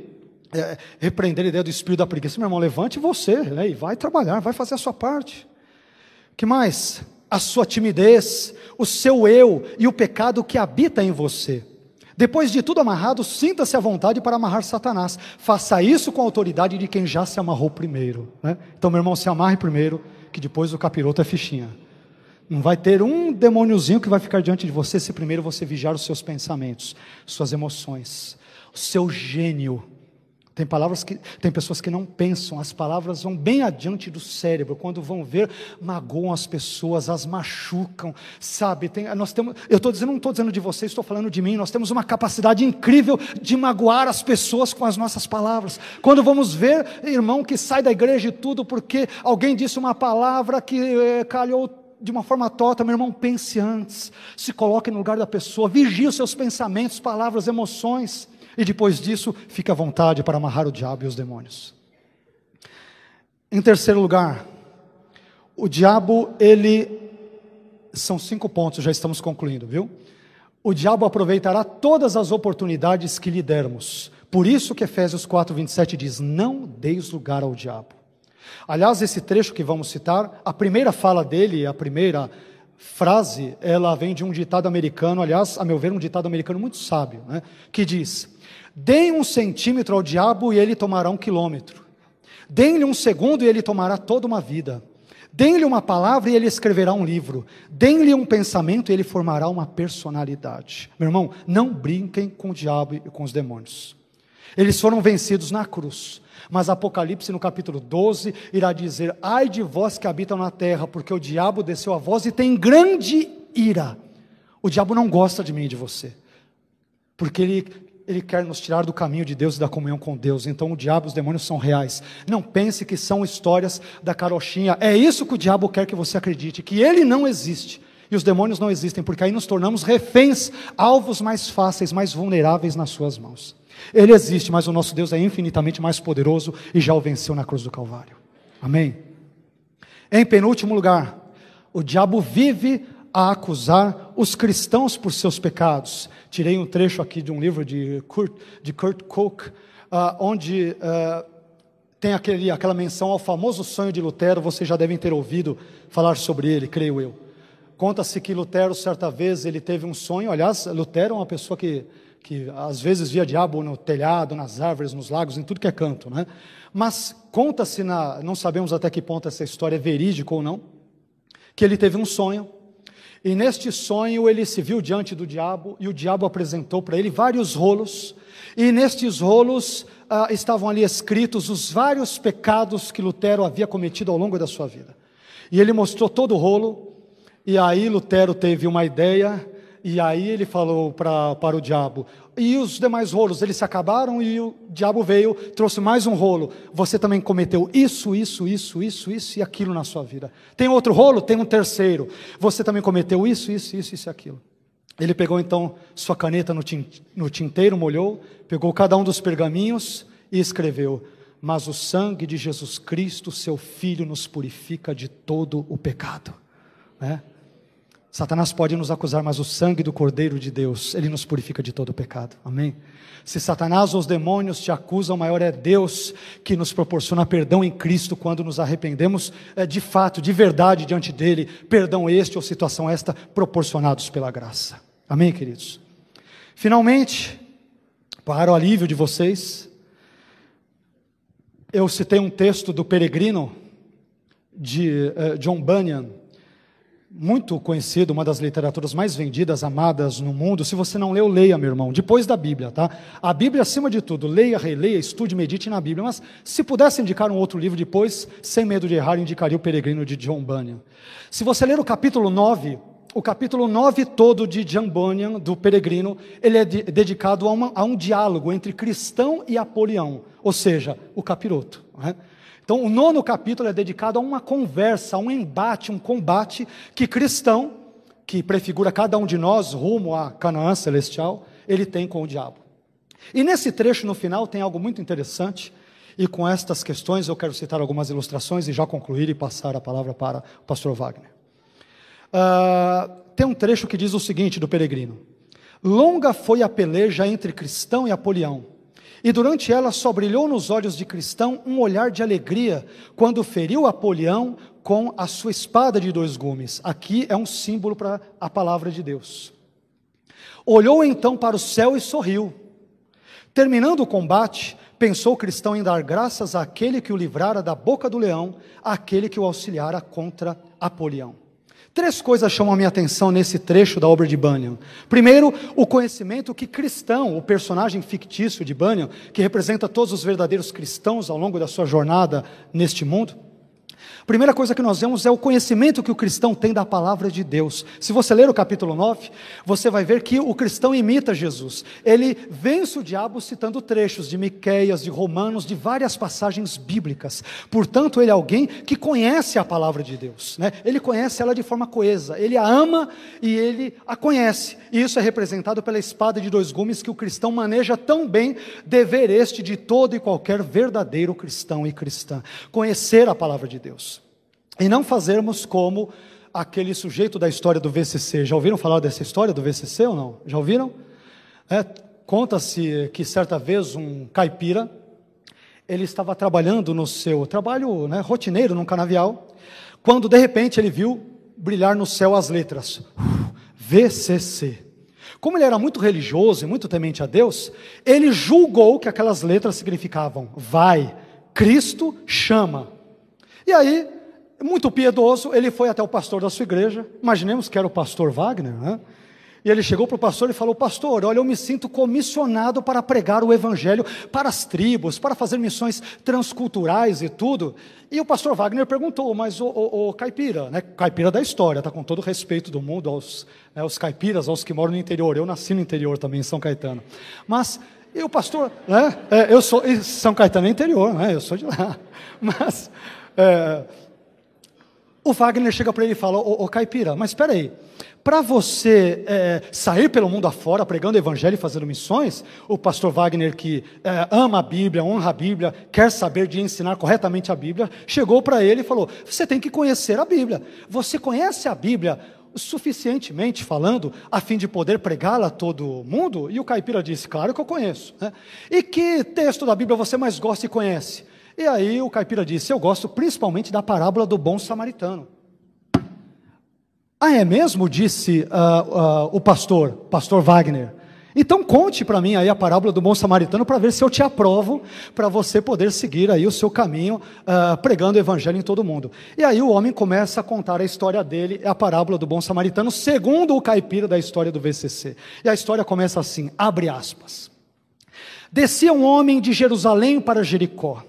é, repreender a ideia do espírito da preguiça. Meu irmão, levante você, né? E vai trabalhar, vai fazer a sua parte. que mais? A sua timidez, o seu eu e o pecado que habita em você. Depois de tudo amarrado, sinta-se à vontade para amarrar Satanás. Faça isso com a autoridade de quem já se amarrou primeiro. Né? Então, meu irmão, se amarre primeiro, que depois o capiroto é fichinha. Não vai ter um demôniozinho que vai ficar diante de você se primeiro você vigiar os seus pensamentos, suas emoções, o seu gênio tem palavras que tem pessoas que não pensam, as palavras vão bem adiante do cérebro, quando vão ver, magoam as pessoas, as machucam, sabe? Tem, nós temos, eu estou dizendo, não estou dizendo de vocês, estou falando de mim, nós temos uma capacidade incrível de magoar as pessoas com as nossas palavras. Quando vamos ver, irmão, que sai da igreja e tudo, porque alguém disse uma palavra que é, calhou de uma forma torta, meu irmão, pense antes, se coloque no lugar da pessoa, vigie os seus pensamentos, palavras, emoções. E depois disso, fique à vontade para amarrar o diabo e os demônios. Em terceiro lugar, o diabo, ele. São cinco pontos, já estamos concluindo, viu? O diabo aproveitará todas as oportunidades que lhe dermos. Por isso que Efésios 4, 27 diz: Não deis lugar ao diabo. Aliás, esse trecho que vamos citar, a primeira fala dele, a primeira frase, ela vem de um ditado americano, aliás, a meu ver, um ditado americano muito sábio, né? que diz: Deem um centímetro ao diabo e ele tomará um quilômetro. Deem-lhe um segundo e ele tomará toda uma vida. Deem-lhe uma palavra e ele escreverá um livro. Deem-lhe um pensamento e ele formará uma personalidade. Meu irmão, não brinquem com o diabo e com os demônios. Eles foram vencidos na cruz. Mas Apocalipse, no capítulo 12, irá dizer: Ai de vós que habitam na terra, porque o diabo desceu a vós e tem grande ira. O diabo não gosta de mim e de você, porque ele ele quer nos tirar do caminho de Deus e da comunhão com Deus. Então o diabo e os demônios são reais. Não pense que são histórias da carochinha. É isso que o diabo quer que você acredite, que ele não existe. E os demônios não existem, porque aí nos tornamos reféns, alvos mais fáceis, mais vulneráveis nas suas mãos. Ele existe, mas o nosso Deus é infinitamente mais poderoso e já o venceu na cruz do Calvário. Amém? Em penúltimo lugar, o diabo vive a acusar os cristãos por seus pecados. Tirei um trecho aqui de um livro de Kurt, de Kurt Koch, uh, onde uh, tem aquele, aquela menção ao famoso sonho de Lutero, vocês já devem ter ouvido falar sobre ele, creio eu. Conta-se que Lutero, certa vez, ele teve um sonho, aliás, Lutero é uma pessoa que, que às vezes via diabo no telhado, nas árvores, nos lagos, em tudo que é canto, né? Mas conta-se, não sabemos até que ponto essa história é verídica ou não, que ele teve um sonho, e neste sonho ele se viu diante do diabo, e o diabo apresentou para ele vários rolos, e nestes rolos ah, estavam ali escritos os vários pecados que Lutero havia cometido ao longo da sua vida. E ele mostrou todo o rolo, e aí Lutero teve uma ideia, e aí ele falou pra, para o diabo: e os demais rolos, eles se acabaram e o diabo veio, trouxe mais um rolo. Você também cometeu isso, isso, isso, isso, isso e aquilo na sua vida. Tem outro rolo? Tem um terceiro. Você também cometeu isso, isso, isso, isso e aquilo. Ele pegou então sua caneta no tinteiro, molhou, pegou cada um dos pergaminhos e escreveu: Mas o sangue de Jesus Cristo, seu Filho, nos purifica de todo o pecado. Né? Satanás pode nos acusar, mas o sangue do Cordeiro de Deus, ele nos purifica de todo pecado. Amém? Se Satanás ou os demônios te acusam, maior é Deus que nos proporciona perdão em Cristo quando nos arrependemos é, de fato, de verdade diante dele, perdão este ou situação esta proporcionados pela graça. Amém, queridos? Finalmente, para o alívio de vocês, eu citei um texto do Peregrino, de uh, John Bunyan, muito conhecido, uma das literaturas mais vendidas, amadas no mundo. Se você não leu, leia, meu irmão, depois da Bíblia, tá? A Bíblia acima de tudo, leia, releia, estude, medite na Bíblia. Mas se pudesse indicar um outro livro depois, sem medo de errar, indicaria o Peregrino de John Bunyan. Se você ler o capítulo 9, o capítulo 9 todo de John Bunyan, do Peregrino, ele é de, dedicado a, uma, a, um diálogo entre cristão e Apolião, ou seja, o capiroto. Né? Então, o nono capítulo é dedicado a uma conversa, a um embate, um combate que cristão, que prefigura cada um de nós rumo a Canaã celestial, ele tem com o diabo. E nesse trecho, no final, tem algo muito interessante, e com estas questões eu quero citar algumas ilustrações e já concluir e passar a palavra para o pastor Wagner. Uh, tem um trecho que diz o seguinte do peregrino: Longa foi a peleja entre cristão e Apolião e durante ela só brilhou nos olhos de Cristão um olhar de alegria quando feriu Apolião com a sua espada de dois gumes. Aqui é um símbolo para a palavra de Deus. Olhou então para o céu e sorriu. Terminando o combate, pensou Cristão em dar graças àquele que o livrara da boca do leão, àquele que o auxiliara contra Apolião. Três coisas chamam a minha atenção nesse trecho da obra de Bunyan. Primeiro, o conhecimento que cristão, o personagem fictício de Bunyan, que representa todos os verdadeiros cristãos ao longo da sua jornada neste mundo, Primeira coisa que nós vemos é o conhecimento que o cristão tem da palavra de Deus. Se você ler o capítulo 9, você vai ver que o cristão imita Jesus. Ele vence o diabo citando trechos de Miqueias, de Romanos, de várias passagens bíblicas. Portanto, ele é alguém que conhece a palavra de Deus. Né? Ele conhece ela de forma coesa. Ele a ama e ele a conhece. E isso é representado pela espada de dois gumes que o cristão maneja tão bem, dever este de todo e qualquer verdadeiro cristão e cristã. Conhecer a palavra de Deus. E não fazermos como aquele sujeito da história do VCC. Já ouviram falar dessa história do VCC ou não? Já ouviram? É, Conta-se que certa vez um caipira, ele estava trabalhando no seu trabalho né, rotineiro, num canavial, quando de repente ele viu brilhar no céu as letras VCC. Como ele era muito religioso e muito temente a Deus, ele julgou que aquelas letras significavam vai, Cristo chama. E aí muito piedoso, ele foi até o pastor da sua igreja, imaginemos que era o pastor Wagner, né? E ele chegou para o pastor e falou: Pastor, olha, eu me sinto comissionado para pregar o evangelho para as tribos, para fazer missões transculturais e tudo. E o pastor Wagner perguntou: Mas o, o, o caipira, né? Caipira da história, tá com todo o respeito do mundo aos, né, aos caipiras, aos que moram no interior. Eu nasci no interior também, em São Caetano. Mas, e o pastor, né? É, eu sou, São Caetano é interior, né? Eu sou de lá. Mas. É, o Wagner chega para ele e fala: Ô, ô Caipira, mas espera aí, para você é, sair pelo mundo afora pregando evangelho e fazendo missões, o pastor Wagner, que é, ama a Bíblia, honra a Bíblia, quer saber de ensinar corretamente a Bíblia, chegou para ele e falou: Você tem que conhecer a Bíblia. Você conhece a Bíblia suficientemente falando, a fim de poder pregá-la a todo mundo? E o caipira disse: Claro que eu conheço. Né? E que texto da Bíblia você mais gosta e conhece? E aí o caipira disse: Eu gosto principalmente da parábola do bom samaritano. Ah, é mesmo? Disse uh, uh, o pastor, pastor Wagner. Então conte para mim aí a parábola do bom samaritano para ver se eu te aprovo para você poder seguir aí o seu caminho uh, pregando o evangelho em todo mundo. E aí o homem começa a contar a história dele, a parábola do bom samaritano, segundo o caipira da história do VCC. E a história começa assim, abre aspas. Descia um homem de Jerusalém para Jericó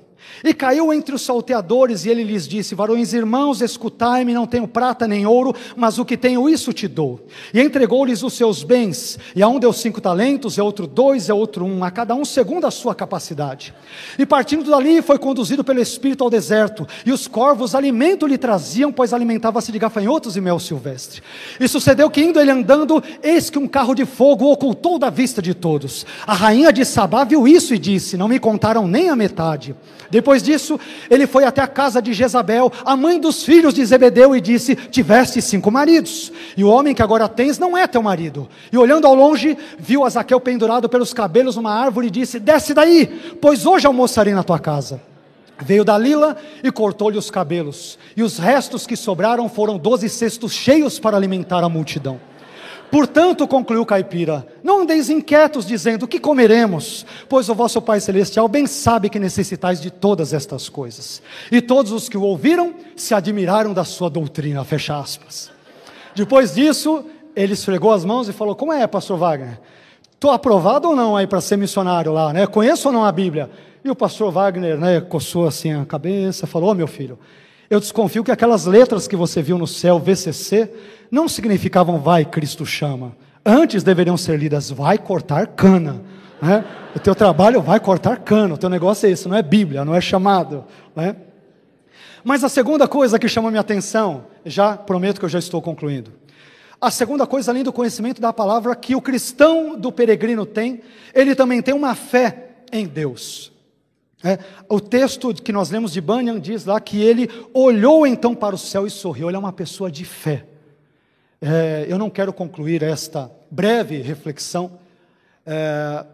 e caiu entre os salteadores, e ele lhes disse: Varões irmãos, escutai-me, não tenho prata nem ouro, mas o que tenho, isso te dou. E entregou-lhes os seus bens, e a um deu cinco talentos, e a outro dois, e a outro um, a cada um segundo a sua capacidade. E partindo dali, foi conduzido pelo Espírito ao deserto, e os corvos alimento lhe traziam, pois alimentava-se de gafanhotos e mel silvestre. E sucedeu que, indo ele andando, eis que um carro de fogo ocultou da vista de todos. A rainha de Sabá viu isso e disse: Não me contaram nem a metade. Depois disso, ele foi até a casa de Jezabel, a mãe dos filhos de Zebedeu, e disse: Tiveste cinco maridos, e o homem que agora tens não é teu marido. E olhando ao longe, viu Azaquel pendurado pelos cabelos numa árvore e disse: Desce daí, pois hoje almoçarei na tua casa. Veio Dalila e cortou-lhe os cabelos, e os restos que sobraram foram doze cestos cheios para alimentar a multidão. Portanto, concluiu Caipira, não andeis inquietos dizendo: que comeremos? Pois o vosso Pai Celestial bem sabe que necessitais de todas estas coisas. E todos os que o ouviram se admiraram da sua doutrina. Fecha aspas. Depois disso, ele esfregou as mãos e falou: Como é, pastor Wagner? Estou aprovado ou não aí para ser missionário lá, né? Conheço ou não a Bíblia? E o pastor Wagner, né, coçou assim a cabeça, falou: oh, meu filho, eu desconfio que aquelas letras que você viu no céu, VCC, não significavam vai, Cristo chama. Antes deveriam ser lidas vai cortar cana. Né? O teu trabalho vai cortar cana, o teu negócio é isso, não é Bíblia, não é chamado. Né? Mas a segunda coisa que chama minha atenção, já prometo que eu já estou concluindo. A segunda coisa, além do conhecimento da palavra que o cristão do peregrino tem, ele também tem uma fé em Deus. É, o texto que nós lemos de Bunyan diz lá que ele olhou então para o céu e sorriu. Ele é uma pessoa de fé. É, eu não quero concluir esta breve reflexão é,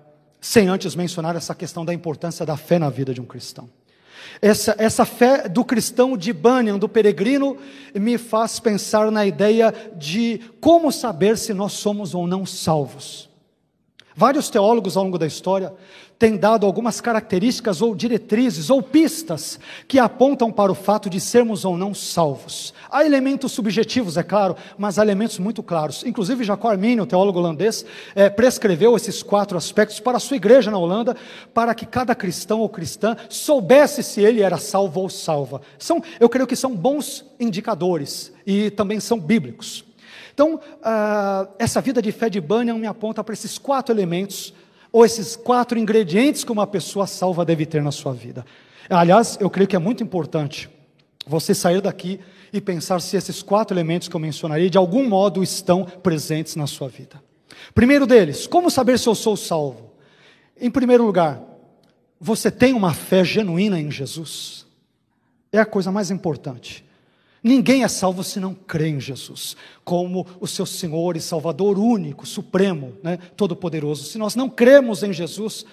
sem antes mencionar essa questão da importância da fé na vida de um cristão. Essa, essa fé do cristão de Bunyan, do peregrino, me faz pensar na ideia de como saber se nós somos ou não salvos. Vários teólogos ao longo da história têm dado algumas características ou diretrizes ou pistas que apontam para o fato de sermos ou não salvos. Há elementos subjetivos, é claro, mas há elementos muito claros. Inclusive, Jacó Arminio, teólogo holandês, é, prescreveu esses quatro aspectos para a sua igreja na Holanda, para que cada cristão ou cristã soubesse se ele era salvo ou salva. São, eu creio que são bons indicadores e também são bíblicos. Então, uh, essa vida de fé de Bunyan me aponta para esses quatro elementos, ou esses quatro ingredientes que uma pessoa salva deve ter na sua vida. Aliás, eu creio que é muito importante você sair daqui e pensar se esses quatro elementos que eu mencionarei de algum modo estão presentes na sua vida. Primeiro deles, como saber se eu sou salvo? Em primeiro lugar, você tem uma fé genuína em Jesus? É a coisa mais importante. Ninguém é salvo se não crê em Jesus, como o seu Senhor e Salvador único, supremo, né, todo-poderoso. Se nós não cremos em Jesus,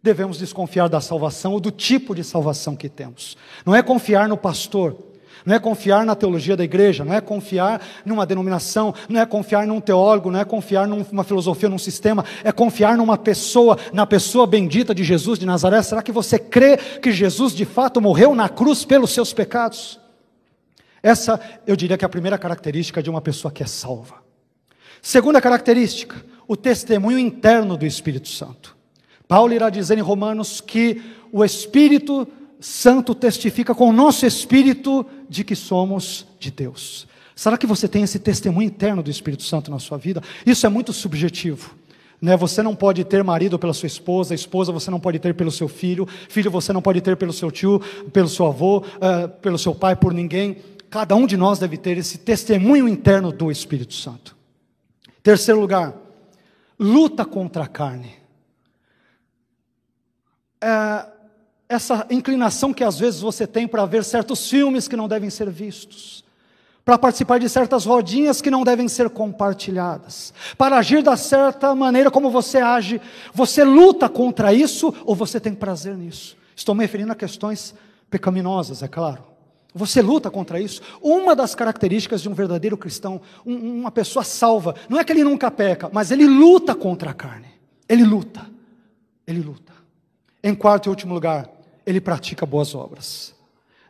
devemos desconfiar da salvação ou do tipo de salvação que temos. Não é confiar no pastor, não é confiar na teologia da igreja, não é confiar numa denominação, não é confiar num teólogo, não é confiar numa filosofia, num sistema, é confiar numa pessoa, na pessoa bendita de Jesus de Nazaré. Será que você crê que Jesus de fato morreu na cruz pelos seus pecados? Essa, eu diria que é a primeira característica de uma pessoa que é salva. Segunda característica, o testemunho interno do Espírito Santo. Paulo irá dizer em Romanos que o Espírito Santo testifica com o nosso espírito de que somos de Deus. Será que você tem esse testemunho interno do Espírito Santo na sua vida? Isso é muito subjetivo. Né? Você não pode ter marido pela sua esposa, esposa você não pode ter pelo seu filho, filho você não pode ter pelo seu tio, pelo seu avô, uh, pelo seu pai, por ninguém cada um de nós deve ter esse testemunho interno do Espírito Santo. Terceiro lugar, luta contra a carne. É, essa inclinação que às vezes você tem para ver certos filmes que não devem ser vistos, para participar de certas rodinhas que não devem ser compartilhadas, para agir da certa maneira como você age, você luta contra isso ou você tem prazer nisso? Estou me referindo a questões pecaminosas, é claro. Você luta contra isso. Uma das características de um verdadeiro cristão, um, uma pessoa salva, não é que ele nunca peca, mas ele luta contra a carne. Ele luta. Ele luta. Em quarto e último lugar, ele pratica boas obras.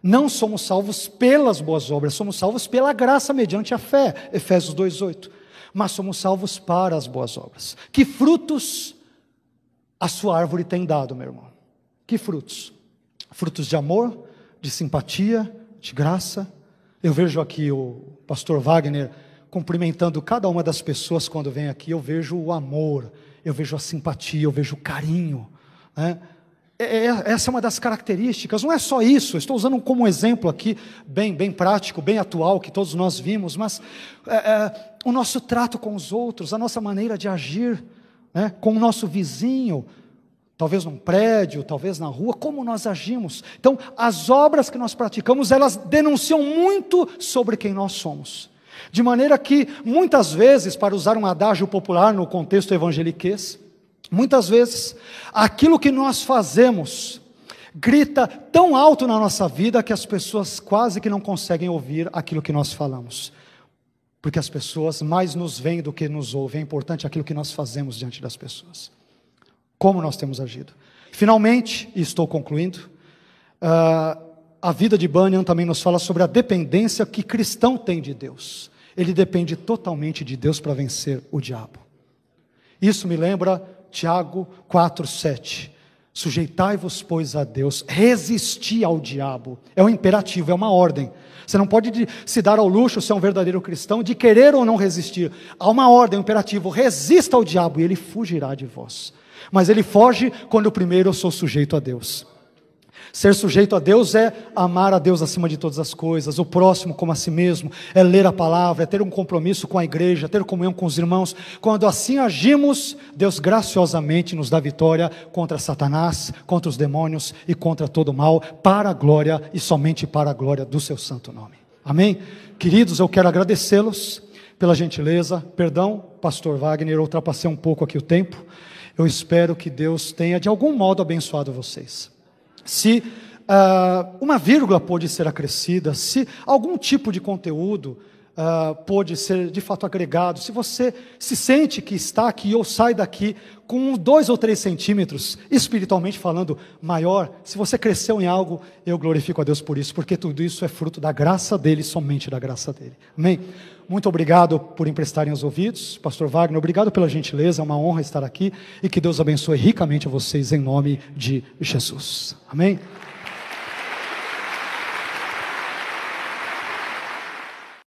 Não somos salvos pelas boas obras, somos salvos pela graça mediante a fé. Efésios 2:8. Mas somos salvos para as boas obras. Que frutos a sua árvore tem dado, meu irmão? Que frutos? Frutos de amor, de simpatia, de graça. Eu vejo aqui o pastor Wagner cumprimentando cada uma das pessoas quando vem aqui. Eu vejo o amor, eu vejo a simpatia, eu vejo o carinho. Né? É, é, essa é uma das características, não é só isso, estou usando como exemplo aqui, bem, bem prático, bem atual, que todos nós vimos, mas é, é, o nosso trato com os outros, a nossa maneira de agir né, com o nosso vizinho, talvez num prédio, talvez na rua, como nós agimos. Então, as obras que nós praticamos, elas denunciam muito sobre quem nós somos. De maneira que, muitas vezes, para usar um adágio popular no contexto evangeliquez, muitas vezes, aquilo que nós fazemos grita tão alto na nossa vida que as pessoas quase que não conseguem ouvir aquilo que nós falamos. Porque as pessoas mais nos veem do que nos ouvem. É importante aquilo que nós fazemos diante das pessoas como nós temos agido. Finalmente, e estou concluindo, uh, a vida de Bunyan também nos fala sobre a dependência que cristão tem de Deus. Ele depende totalmente de Deus para vencer o diabo. Isso me lembra Tiago 4:7. Sujeitai-vos, pois, a Deus, resisti ao diabo. É um imperativo, é uma ordem. Você não pode se dar ao luxo, se é um verdadeiro cristão, de querer ou não resistir. Há uma ordem, um imperativo: resista ao diabo e ele fugirá de vós. Mas ele foge quando primeiro eu sou sujeito a Deus. Ser sujeito a Deus é amar a Deus acima de todas as coisas, o próximo como a si mesmo, é ler a palavra, é ter um compromisso com a igreja, ter comunhão com os irmãos. Quando assim agimos, Deus graciosamente nos dá vitória contra Satanás, contra os demônios e contra todo o mal, para a glória e somente para a glória do seu santo nome. Amém? Queridos, eu quero agradecê-los pela gentileza. Perdão, pastor Wagner, eu ultrapassei um pouco aqui o tempo. Eu espero que Deus tenha de algum modo abençoado vocês. Se uh, uma vírgula pode ser acrescida, se algum tipo de conteúdo uh, pode ser de fato agregado, se você se sente que está aqui ou sai daqui com dois ou três centímetros, espiritualmente falando, maior, se você cresceu em algo, eu glorifico a Deus por isso, porque tudo isso é fruto da graça dele, somente da graça dele. Amém? Muito obrigado por emprestarem os ouvidos. Pastor Wagner, obrigado pela gentileza, é uma honra estar aqui e que Deus abençoe ricamente vocês em nome de Jesus. Amém?